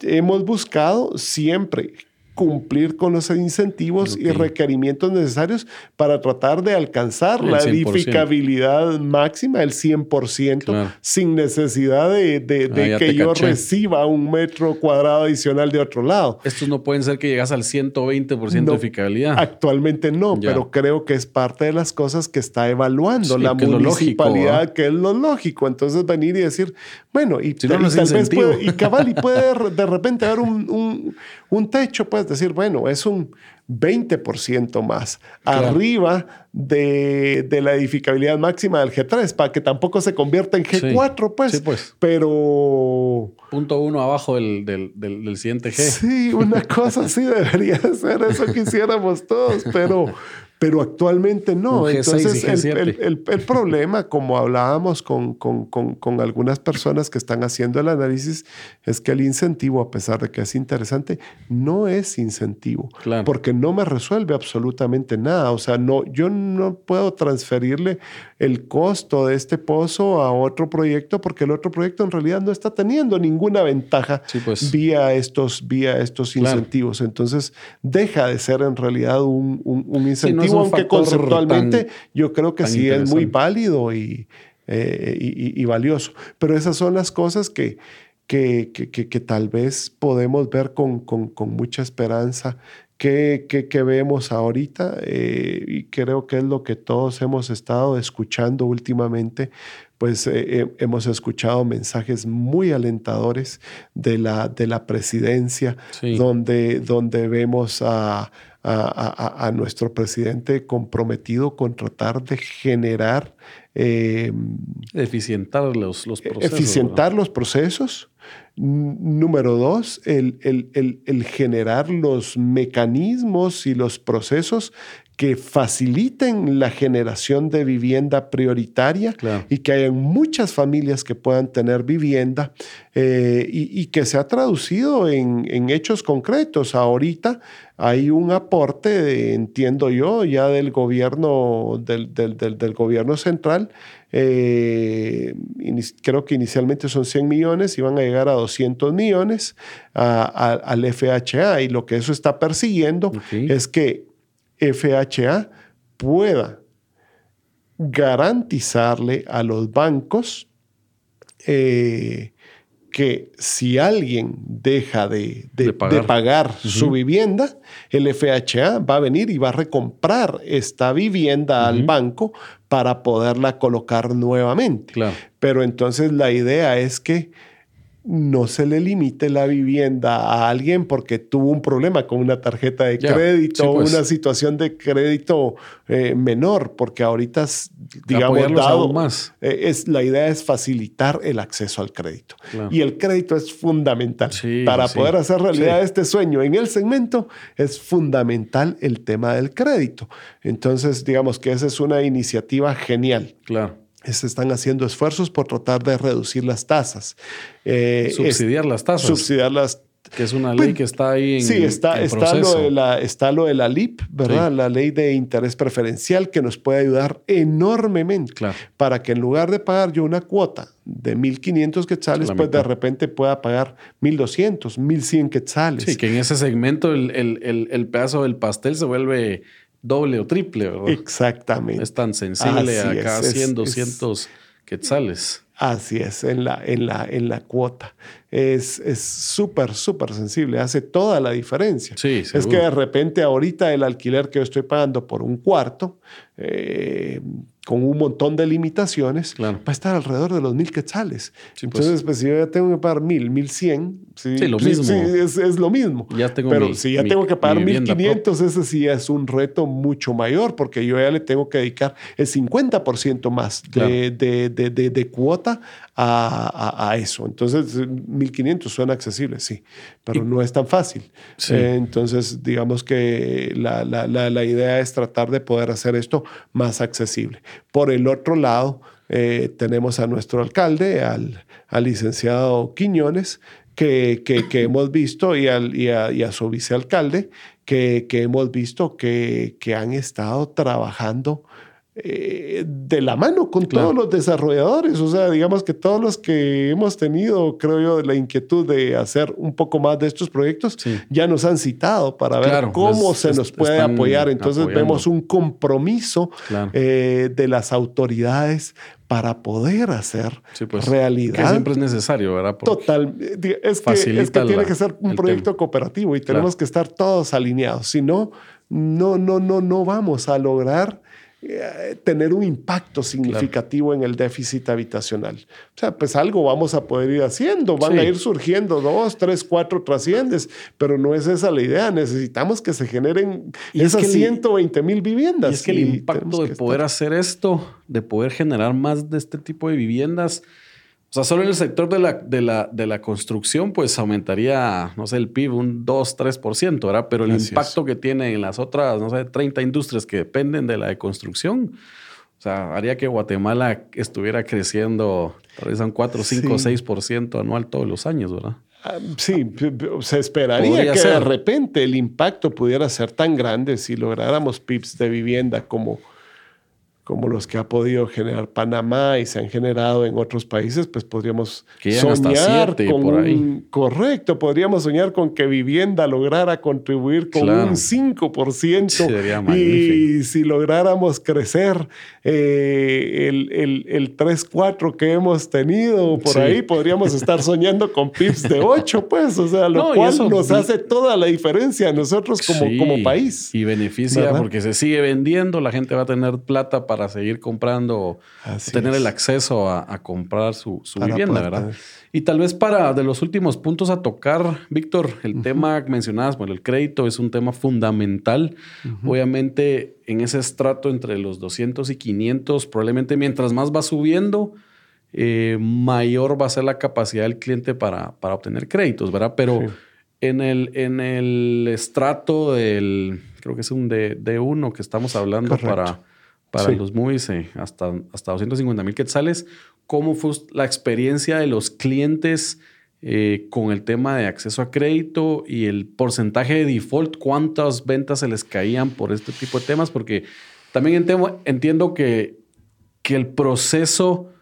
hemos buscado siempre cumplir con los incentivos y requerimientos necesarios para tratar de alcanzar la edificabilidad máxima, el 100%, sin necesidad de, de, que yo reciba un metro cuadrado adicional de otro lado. Estos no pueden ser que llegas al 120% de edificabilidad. Actualmente no, pero creo que es parte de las cosas que está evaluando la municipalidad, que es lo lógico. Entonces venir y decir, bueno, y, tal vez puede, y cabal, y puede de repente haber un, un, un techo, pues decir, bueno, es un 20% más arriba de, la edificabilidad máxima del G3 para que tampoco se convierta en G4, pues. pues. Pero... Punto uno abajo del, del, del, siguiente G. Sí, una cosa así debería ser, eso quisiéramos todos, pero pero actualmente no. Entonces, el, problema, como hablábamos con, con, con, algunas personas que están haciendo el análisis, es que el incentivo, a pesar de que es interesante, no es incentivo, porque no me resuelve absolutamente nada. O sea, no, yo no puedo transferirle el costo de este pozo a otro proyecto porque el otro proyecto en realidad no está teniendo ninguna ventaja pues. vía estos, vía estos incentivos. Entonces, deja de ser en realidad un, un, incentivo aunque conceptualmente yo creo que sí es muy válido eh, y, y, valioso. Pero esas son las cosas que, que, que, tal vez podemos ver con, con, con mucha esperanza que, vemos ahorita eh, y creo que es lo que todos hemos estado escuchando últimamente, pues eh, hemos escuchado mensajes muy alentadores de la, de la presidencia, donde, donde vemos a, a, nuestro presidente comprometido con tratar de generar... Eh, eficientar los, los procesos. Eficientar los procesos. Número dos, el, el, el, generar los mecanismos y los procesos que faciliten la generación de vivienda prioritaria y que haya muchas familias que puedan tener vivienda eh, y, que se ha traducido en, hechos concretos. Ahorita hay un aporte, entiendo yo, ya del gobierno, del, del, gobierno central. Eh, creo que inicialmente son 100 millones y van a llegar a 200 millones al FHA. Y lo que eso está persiguiendo es que FHA pueda garantizarle a los bancos eh, que si alguien deja de, pagar, su vivienda, el FHA va a venir y va a recomprar esta vivienda al banco para poderla colocar nuevamente. Pero entonces la idea es que no se le limite la vivienda a alguien porque tuvo un problema con una tarjeta de crédito o pues. una situación de crédito eh, menor, porque ahorita, digamos, dado, más. Eh, es, la idea es facilitar el acceso al crédito. Y el crédito es fundamental. Para poder hacer realidad este sueño en el segmento, es fundamental el tema del crédito. Entonces, digamos que esa es una iniciativa genial. Claro se están haciendo esfuerzos por tratar de reducir las tasas. Eh, subsidiar las tasas. Subsidiar las que es una ley pues, que está ahí en Sí, está, está, lo de la, está lo de la LIP, ¿verdad? La ley de interés preferencial que nos puede ayudar enormemente para que en lugar de pagar yo una cuota de 1.500 quetzales, pues de repente pueda pagar 1.200, 1.100 quetzales. Sí, que en ese segmento el, el, el pedazo del pastel se vuelve doble o triple, ¿verdad? Exactamente. Es tan sensible a cada 100, 200 quetzales. Así es, en la, en la, en la cuota. Es súper, súper sensible, hace toda la diferencia. Sí, es que de repente ahorita el alquiler que yo estoy pagando por un cuarto, eh, con un montón de limitaciones, va a estar alrededor de los mil quetzales. Pues. Entonces, pues. si yo ya tengo que pagar mil, mil cien, sí, lo mismo. es, es, lo mismo. Ya tengo Pero si ya tengo que pagar mil quinientos, ese sí es un reto mucho mayor, porque yo ya le tengo que dedicar el 50% más de, de, de, de, cuota a, a, eso. Entonces, 1500 suena accesible, sí, pero no es tan fácil. entonces, digamos que la, la, la, idea es tratar de poder hacer esto más accesible. Por el otro lado, eh, tenemos a nuestro alcalde, al, al licenciado Quiñones, que, que, hemos visto, y, al, y, a, y a, su vicealcalde, que, que hemos visto que, que han estado trabajando eh, de la mano con todos los desarrolladores. O sea, digamos que todos los que hemos tenido, creo yo, la inquietud de hacer un poco más de estos proyectos, ya nos han citado para ver cómo se nos puede apoyar. Entonces vemos un compromiso eh, de las autoridades para poder hacer pues, realidad. Que siempre es necesario, ¿verdad? Total. Es que, es que tiene que ser un proyecto cooperativo y tenemos que estar todos alineados. Si no, no, no, no, no vamos a lograr eh, tener un impacto significativo en el déficit habitacional. O sea, pues algo vamos a poder ir haciendo, van a ir surgiendo dos, tres, cuatro trasciendes, pero no es esa la idea. Necesitamos que se generen esas 120 mil viviendas. Y es que el impacto de poder hacer esto, de poder generar más de este tipo de viviendas, o sea, solo en el sector de la, de la, de la construcción, pues aumentaría, no sé, el PIB un 2, 3%, ¿verdad? Pero el impacto que tiene en las otras, no sé, 30 industrias que dependen de la de construcción, o sea, haría que Guatemala estuviera creciendo tal vez un 4, 5, 6% anual todos los años, ¿verdad? Ah, sí, se esperaría que de repente el impacto pudiera ser tan grande si lográramos PIBs de vivienda como como los que ha podido generar Panamá y se han generado en otros países, pues podríamos soñar con por ahí. correcto, podríamos soñar con que vivienda lograra contribuir con un 5%. Sería y si lográramos crecer eh, el, el, el 3-4 que hemos tenido por ahí, podríamos estar soñando con PIBs de 8, pues, o sea, lo cual nos hace toda la diferencia a nosotros como, como país. Y beneficia porque se sigue vendiendo, la gente va a tener plata para para seguir comprando, tener el acceso a, comprar su, vivienda, ¿verdad? Y tal vez para de los últimos puntos a tocar, Víctor, el tema que mencionabas, bueno, el crédito es un tema fundamental. Obviamente, en ese estrato entre los 200 y 500, probablemente mientras más va subiendo, eh, mayor va a ser la capacidad del cliente para, para obtener créditos, ¿verdad? Pero en, el, en el estrato del, creo que es un D, D1 que estamos hablando para para los movies eh, hasta, hasta 250 mil quetzales. ¿Cómo fue la experiencia de los clientes eh, con el tema de acceso a crédito y el porcentaje de default? ¿Cuántas ventas se les caían por este tipo de temas? Porque también entiendo que, que el proceso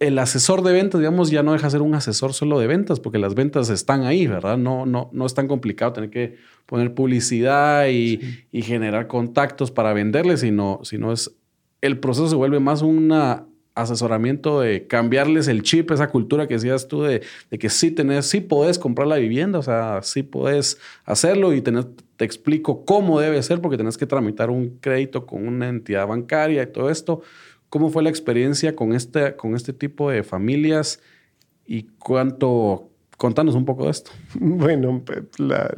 el asesor de ventas, digamos, ya no deja de ser un asesor solo de ventas, porque las ventas están ahí, ¿verdad? No, no, no es tan complicado tener que poner publicidad y, generar contactos para venderles, sino, sino es el proceso se vuelve más un asesoramiento de cambiarles el chip, esa cultura que decías tú de, que sí tenés, sí podés comprar la vivienda, o sea, sí podés hacerlo y te explico cómo debe ser porque tenés que tramitar un crédito con una entidad bancaria y todo esto. ¿Cómo fue la experiencia con este, con este tipo de familias y cuánto... Contanos un poco de esto. Bueno, la,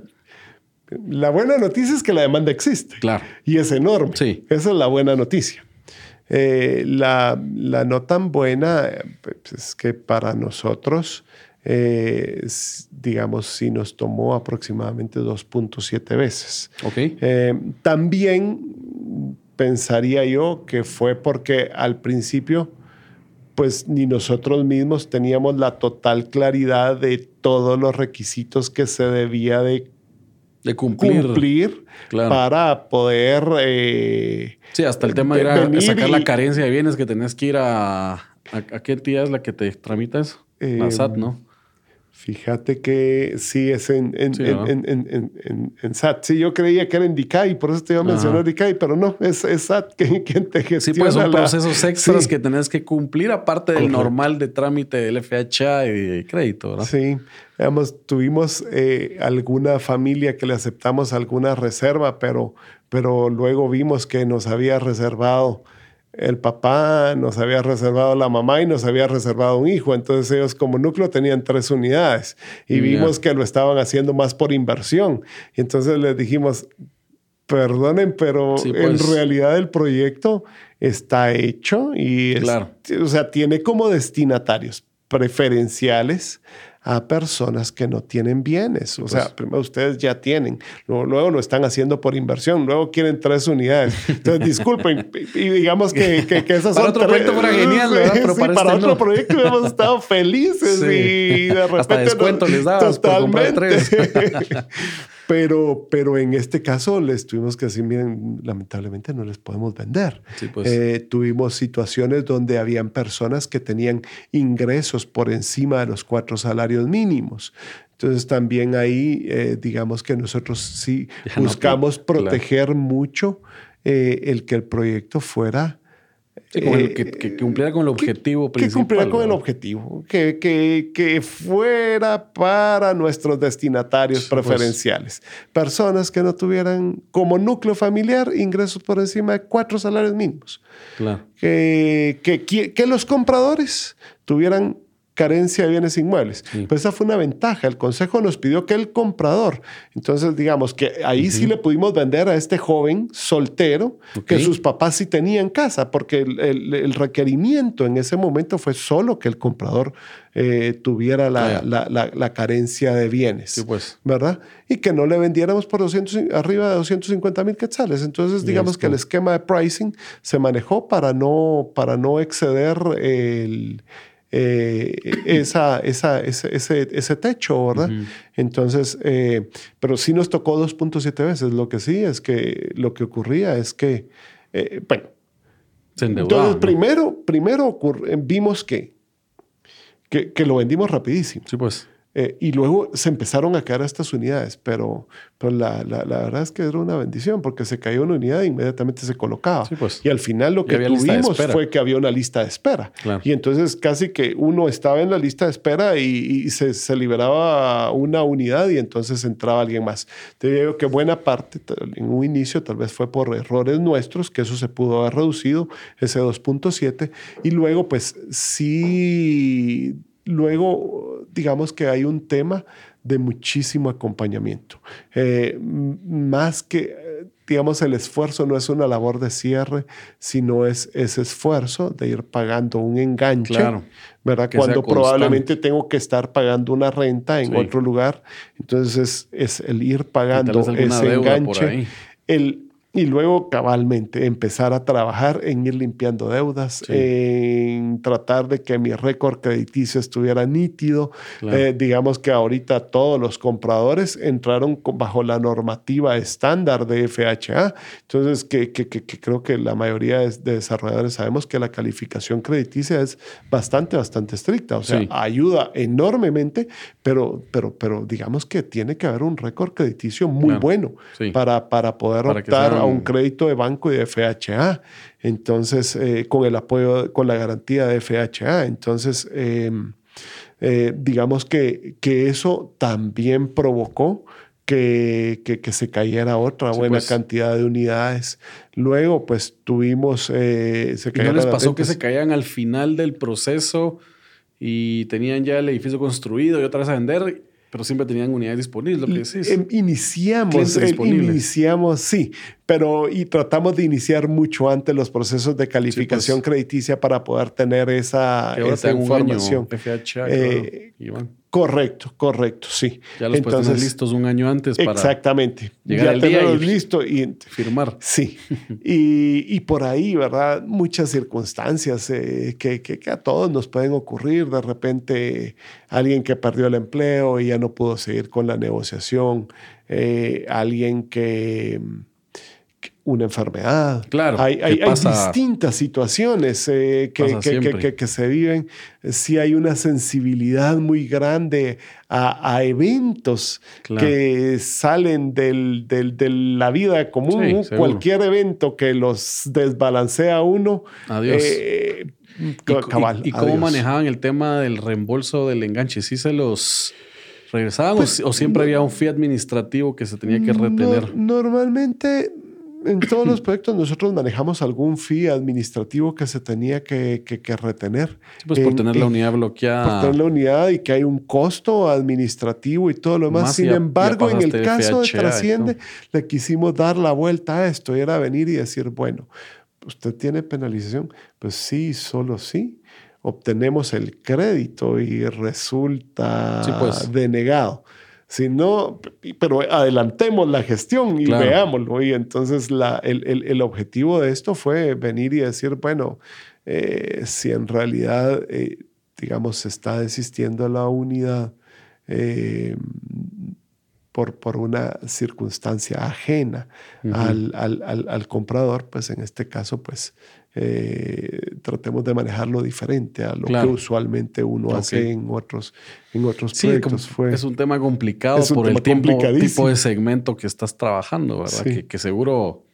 la buena noticia es que la demanda existe. Claro. Y es enorme. Sí. Esa es la buena noticia. Eh, la, no tan buena pues, es que para nosotros, eh, digamos, sí nos tomó aproximadamente 2.7 veces. Ok. Eh, también pensaría yo que fue porque al principio, pues ni nosotros mismos teníamos la total claridad de todos los requisitos que se debía de, cumplir, para poder... Eh, sí, hasta el tema de, sacar la carencia de bienes que tenés que ir a... ¿A, qué entidad es la que te tramita eso? la SAT, ¿no? Fíjate que sí es en, en, en, en, SAT. Sí, yo creía que era en DICAI, por eso te iba a mencionar DICAI, pero no, es, es SAT quien, te gestiona. Sí, pues son procesos extras que tenés que cumplir, aparte del normal de trámite del FHA y crédito, ¿verdad? Sí, digamos, tuvimos eh, alguna familia que le aceptamos alguna reserva, pero, pero luego vimos que nos había reservado el papá nos había reservado la mamá y nos había reservado un hijo. Entonces ellos como núcleo tenían tres unidades y vimos que lo estaban haciendo más por inversión. Y entonces les dijimos, perdonen, pero en pues. realidad el proyecto está hecho y o sea, tiene como destinatarios preferenciales a personas que no tienen bienes. O sea, pues primero ustedes ya tienen, luego, lo están haciendo por inversión, luego quieren tres unidades. Entonces, disculpen, y digamos que, que, que esas para otro proyecto fuera genial, ¿verdad? Pero para, este otro proyecto hemos estado felices y de repente... Hasta descuento les dabas por comprar tres. Pero, pero en este caso les tuvimos que decir, miren, lamentablemente no les podemos vender. pues. Eh, tuvimos situaciones donde habían personas que tenían ingresos por encima de los cuatro salarios mínimos. Entonces también ahí, eh, digamos que nosotros sí buscamos proteger mucho eh, el que el proyecto fuera... Eh, que, cumpliera con el objetivo principal. Que cumpliera con el objetivo, que, que, fuera para nuestros destinatarios preferenciales. Personas que no tuvieran como núcleo familiar ingresos por encima de cuatro salarios mínimos. Claro. Que, que, los compradores tuvieran carencia de bienes inmuebles. Pues esa fue una ventaja. El consejo nos pidió que el comprador, entonces digamos que ahí sí le pudimos vender a este joven soltero que sus papás sí tenían casa, porque el, requerimiento en ese momento fue solo que el comprador eh, tuviera la, la, carencia de bienes, pues. ¿verdad? Y que no le vendiéramos por 200, arriba de 250 mil quetzales. Entonces, digamos que el esquema de pricing se manejó para no, para no exceder el eh, esa, esa, ese, ese, techo, ¿verdad? Entonces, eh, pero sí nos tocó 2.7 veces. Lo que sí es que lo que ocurría es que, eh, bueno, entonces primero, primero vimos que, que, que, lo vendimos rapidísimo. Sí, pues. Eh, y luego se empezaron a caer estas unidades, pero, pero la, la, la, verdad es que era una bendición porque se cayó una unidad e inmediatamente se colocaba. pues. Y al final lo que tuvimos fue que había una lista de espera. Y entonces casi que uno estaba en la lista de espera y, se, se, liberaba una unidad y entonces entraba alguien más. Te digo que buena parte, en un inicio tal vez fue por errores nuestros, que eso se pudo haber reducido, ese 2.7, y luego pues sí Luego, digamos que hay un tema de muchísimo acompañamiento. Eh, más que, digamos, el esfuerzo no es una labor de cierre, sino es ese esfuerzo de ir pagando un enganche, ¿verdad? Cuando probablemente tengo que estar pagando una renta en otro lugar. Entonces, es, el ir pagando ese enganche. El, y luego cabalmente empezar a trabajar en ir limpiando deudas, en tratar de que mi récord crediticio estuviera nítido. Eh, digamos que ahorita todos los compradores entraron bajo la normativa estándar de FHA. Entonces, que, que, que, creo que la mayoría de, desarrolladores sabemos que la calificación crediticia es bastante, bastante estricta. O sea, ayuda enormemente, pero, pero, pero digamos que tiene que haber un récord crediticio muy bueno para, para poder optar a un crédito de banco y de FHA. Entonces, eh, con el apoyo, con la garantía de FHA. Entonces, em, eh, digamos que, que eso también provocó que, que, se cayera otra buena pues. cantidad de unidades. Luego, pues tuvimos... Eh, se ¿Y ¿No les pasó que se caían al final del proceso y tenían ya el edificio construido y otra vez a vender? Pero siempre tenían unidades disponibles, lo que decís. Em, iniciamos, eh, iniciamos, sí, pero y tratamos de iniciar mucho antes los procesos de calificación pues. crediticia para poder tener esa, esa información. Eh, Correcto, correcto, sí. Ya los Entonces, listos un año antes para exactamente. ya tenerlos listos y firmar. Sí. y, por ahí, ¿verdad? Muchas circunstancias eh, que, que, a todos nos pueden ocurrir. De repente, alguien que perdió el empleo y ya no pudo seguir con la negociación. Eh, alguien que una enfermedad. Claro. Hay, hay, distintas situaciones eh, que, que, que, se viven. Sí hay una sensibilidad muy grande a, a eventos que salen del, del, de la vida común. Cualquier evento que los desbalancea uno. Adiós. Eh, ¿Y, cómo manejaban el tema del reembolso del enganche? ¿Sí se los regresaban o, pues, siempre había un fee administrativo que se tenía que retener? normalmente en todos los proyectos nosotros manejamos algún fee administrativo que se tenía que, que, retener. pues por tener la unidad bloqueada. Por tener la unidad y que hay un costo administrativo y todo lo demás. Sin embargo, en el caso de Trasciende, le quisimos dar la vuelta a esto y era venir y decir, bueno, ¿usted tiene penalización? Pues sí, solo sí. Obtenemos el crédito y resulta pues. denegado. Si no, pero adelantemos la gestión y veámoslo. Y entonces la, el, el, el, objetivo de esto fue venir y decir, bueno, eh, si en realidad, eh, digamos, se está desistiendo la unidad, eh, por, por una circunstancia ajena al, al, al, comprador, pues en este caso, pues eh, tratemos de manejarlo diferente a lo que usualmente uno hace en otros, en otros sí, proyectos. Fue, es un tema complicado por el tiempo, tipo de segmento que estás trabajando, ¿verdad? Que, que seguro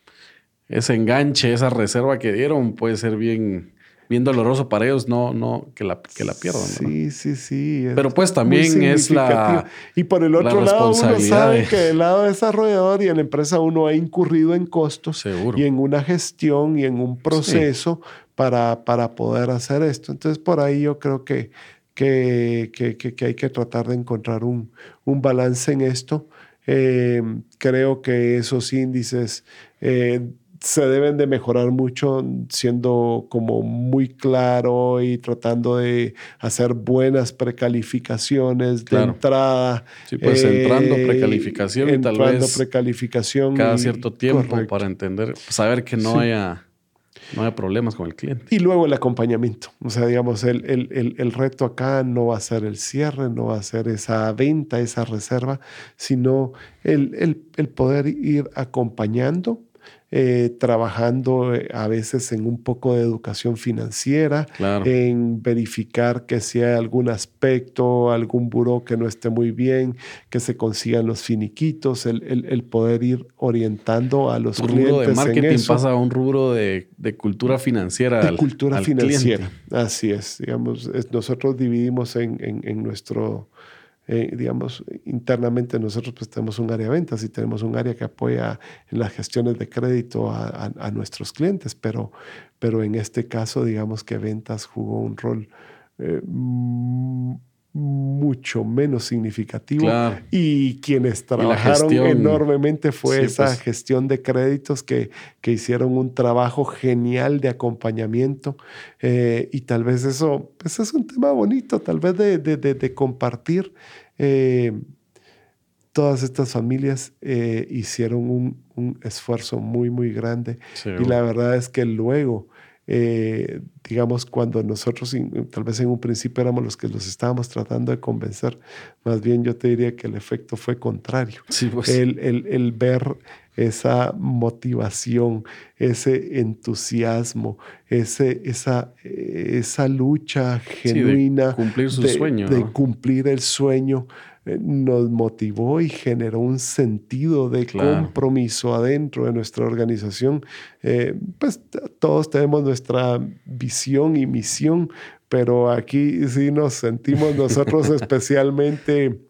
ese enganche, esa reserva que dieron puede ser bien bien doloroso para ellos no, no que, la, que la pierdan. Sí, sí, sí. Pero pues también es la. Y por el otro lado, uno sabe que del lado desarrollador y en la empresa uno ha incurrido en costos Seguro. y en una gestión y en un proceso para, para poder hacer esto. Entonces, por ahí yo creo que, que, que, que hay que tratar de encontrar un, un balance en esto. Eh, creo que esos índices eh, se deben de mejorar mucho siendo como muy claro y tratando de hacer buenas precalificaciones de entrada. Sí, pues entrando eh, precalificación y tal vez precalificación cada cierto tiempo para entender, saber que no haya no haya problemas con el cliente. Y luego el acompañamiento. O sea, digamos, el, el, el, reto acá no va a ser el cierre, no va a ser esa venta, esa reserva, sino el, el poder ir acompañando eh, trabajando eh, a veces en un poco de educación financiera, en verificar que si hay algún aspecto, algún buró que no esté muy bien, que se consigan los finiquitos, el, el, poder ir orientando a los un clientes. Rubro de marketing pasa a un rubro de, de cultura financiera. De cultura financiera, así es. Digamos, nosotros dividimos en, en, en nuestro eh, digamos, internamente nosotros pues tenemos un área de ventas y tenemos un área que apoya en las gestiones de crédito a, a, nuestros clientes, pero, pero en este caso digamos que ventas jugó un rol eh, mucho menos significativo y quienes trabajaron enormemente fue esa pues. gestión de créditos que, que, hicieron un trabajo genial de acompañamiento eh, y tal vez eso pues es un tema bonito, tal vez de, de, de, compartir. Eh, todas estas familias eh, hicieron un, un, esfuerzo muy, muy grande y la verdad es que luego eh, digamos, cuando nosotros tal vez en un principio éramos los que los estábamos tratando de convencer, más bien yo te diría que el efecto fue contrario. Pues. el, el, el, ver esa motivación, ese entusiasmo, ese, esa, esa lucha genuina de cumplir su sueño. De cumplir el sueño eh, nos motivó y generó un sentido de compromiso adentro de nuestra organización. Eh, pues todos tenemos nuestra visión y misión, pero aquí sí nos sentimos nosotros especialmente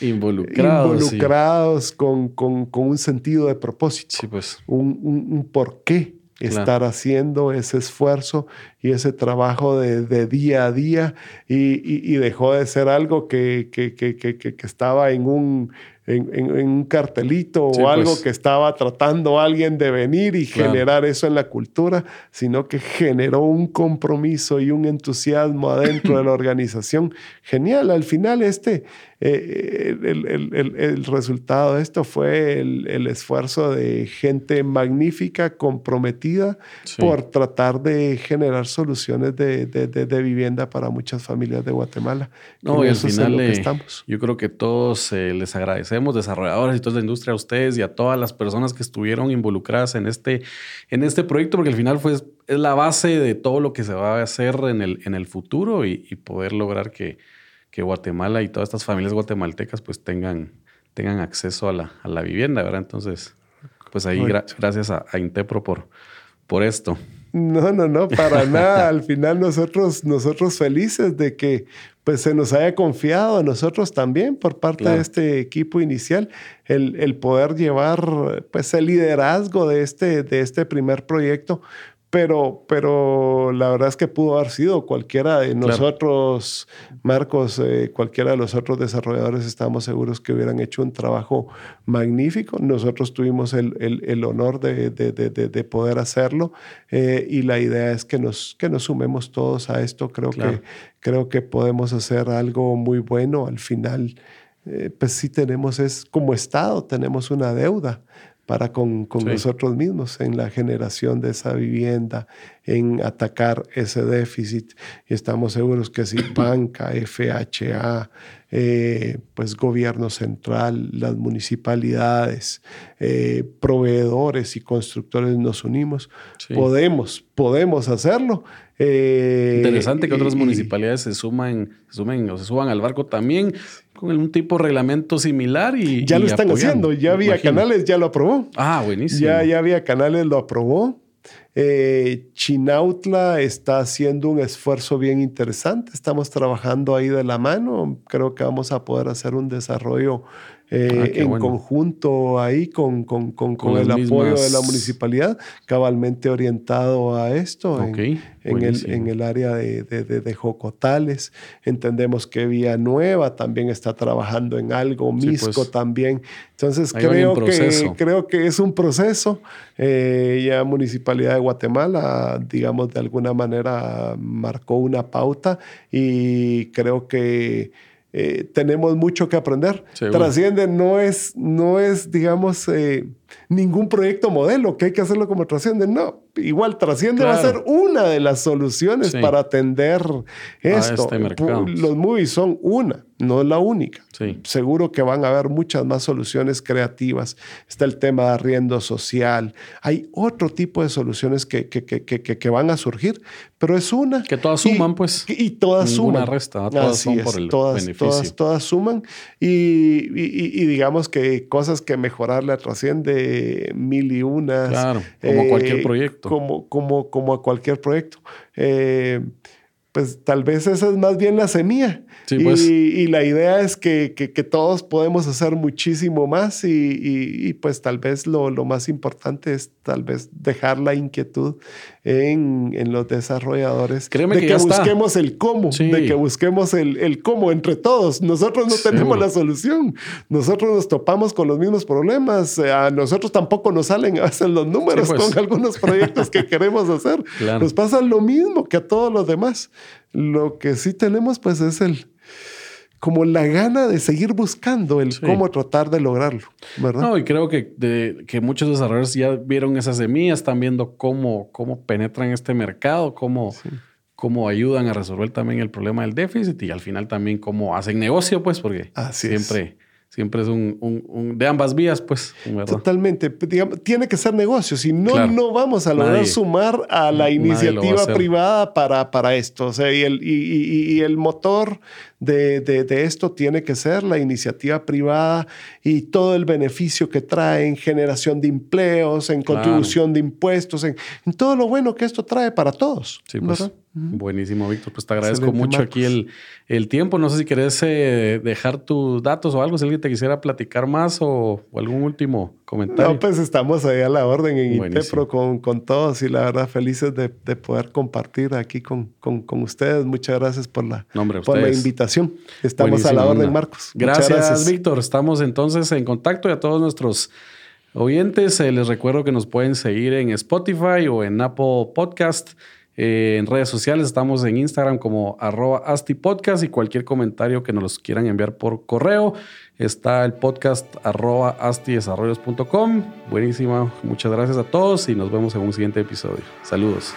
involucrados, involucrados con, con, con, un sentido de propósito, sí, pues. un, un, un porqué estar haciendo ese esfuerzo y ese trabajo de, de día a día y, y, dejó de ser algo que, que, que, que estaba en un, en, un cartelito o algo pues. que estaba tratando alguien de venir y generar eso en la cultura, sino que generó un compromiso y un entusiasmo adentro de la organización. Genial, al final este, eh, el, el, el, resultado de esto fue el, esfuerzo de gente magnífica, comprometida por tratar de generar soluciones de, de, de, vivienda para muchas familias de Guatemala. No, y al final eh, estamos. yo creo que todos eh, les agradecemos, desarrolladores y toda la industria, a ustedes y a todas las personas que estuvieron involucradas en este, en este proyecto, porque al final fue, es la base de todo lo que se va a hacer en el, en el futuro y poder lograr que que Guatemala y todas estas familias guatemaltecas pues tengan, tengan acceso a la, a la vivienda, ¿verdad? Entonces, pues ahí gracias a, a, Intepro por, por esto. No, no, no, para nada. Al final nosotros, nosotros felices de que pues se nos haya confiado a nosotros también por parte de este equipo inicial el, el, poder llevar pues el liderazgo de este, de este primer proyecto pero, pero la verdad es que pudo haber sido cualquiera de nosotros, Marcos, eh, cualquiera de los otros desarrolladores, estamos seguros que hubieran hecho un trabajo magnífico. Nosotros tuvimos el, el, el honor de, de, de, de, poder hacerlo eh, y la idea es que nos, que nos sumemos todos a esto. Creo, que, creo que podemos hacer algo muy bueno. Al final, eh, pues sí tenemos, es como Estado, tenemos una deuda para con, con nosotros mismos en la generación de esa vivienda, en atacar ese déficit. Y estamos seguros que si banca, FHA, eh, pues gobierno central, las municipalidades, eh, proveedores y constructores nos unimos, podemos, podemos hacerlo. Eh, Interesante que otras municipalidades se suman, se sumen o se suban al barco también con un tipo de reglamento similar y ya lo están haciendo. Ya había canales, ya lo aprobó. Ah, buenísimo. Ya, ya había canales, lo aprobó. Eh, Chinautla está haciendo un esfuerzo bien interesante. Estamos trabajando ahí de la mano. Creo que vamos a poder hacer un desarrollo eh, ah, en conjunto ahí con, con, con, con el apoyo de la municipalidad, cabalmente orientado a esto en, el, en, el, área de, de, de, Jocotales. Entendemos que Nueva también está trabajando en algo, Misco pues. también. Entonces creo que, creo que es un proceso. Eh, ya Municipalidad de Guatemala, digamos, de alguna manera marcó una pauta y creo que eh, tenemos mucho que aprender. Trasciende no es, no es digamos, eh, ningún proyecto modelo que hay que hacerlo como trasciende. No, igual trasciende va a ser una de las soluciones para atender esto. Este Los movies son una, no es la única. Seguro que van a haber muchas más soluciones creativas. Está el tema de arriendo social. Hay otro tipo de soluciones que, que, que, que van a surgir, pero es una. Que todas suman, pues. Y todas Ninguna suman. resta, todas son por el todas, beneficio. Todas, suman. Y, y, digamos que cosas que mejorarle trasciende mil y unas. Claro, como cualquier eh, proyecto. Como, como, como a cualquier proyecto. Eh, pues tal vez esa es más bien la semilla. Pues. y, la idea es que, que, todos podemos hacer muchísimo más y, y, pues tal vez lo, lo, más importante es tal vez dejar la inquietud en, en los desarrolladores Créeme de que, busquemos el cómo, de que busquemos el, el, cómo entre todos. Nosotros no tenemos la solución. Nosotros nos topamos con los mismos problemas. A nosotros tampoco nos salen a veces los números pues. con algunos proyectos que queremos hacer. Nos pasa lo mismo que a todos los demás. Lo que sí tenemos pues es el como la gana de seguir buscando el cómo tratar de lograrlo, ¿verdad? No, y creo que, de, que muchos desarrolladores ya vieron esas semillas, están viendo cómo, cómo penetran este mercado, cómo, cómo ayudan a resolver también el problema del déficit y al final también cómo hacen negocio, pues, porque siempre siempre es un, un, de ambas vías, pues. Totalmente. tiene que ser negocio. Si no, no vamos a lograr sumar a la iniciativa privada para, para esto. O sea, y el, y, y, el motor de, de, de, esto tiene que ser la iniciativa privada y todo el beneficio que trae en generación de empleos, en contribución de impuestos, en, en, todo lo bueno que esto trae para todos. Sí, pues. Buenísimo, Víctor. Pues te agradezco mucho aquí el, el, tiempo. No sé si querés eh, dejar tus datos o algo, si alguien te quisiera platicar más o, algún último comentario. No, pues estamos ahí a la orden en Intepro con, con todos y la verdad felices de, de poder compartir aquí con, con, con, ustedes. Muchas gracias por la, por la invitación. Estamos a la orden, Marcos. Gracias, gracias, Víctor. Estamos entonces en contacto y a todos nuestros oyentes eh, les recuerdo que nos pueden seguir en Spotify o en Apple Podcast. Eh, en redes sociales estamos en Instagram como arroba astipodcast y cualquier comentario que nos los quieran enviar por correo está el podcast arroba astidesarrollos.com. Buenísima, muchas gracias a todos y nos vemos en un siguiente episodio. Saludos.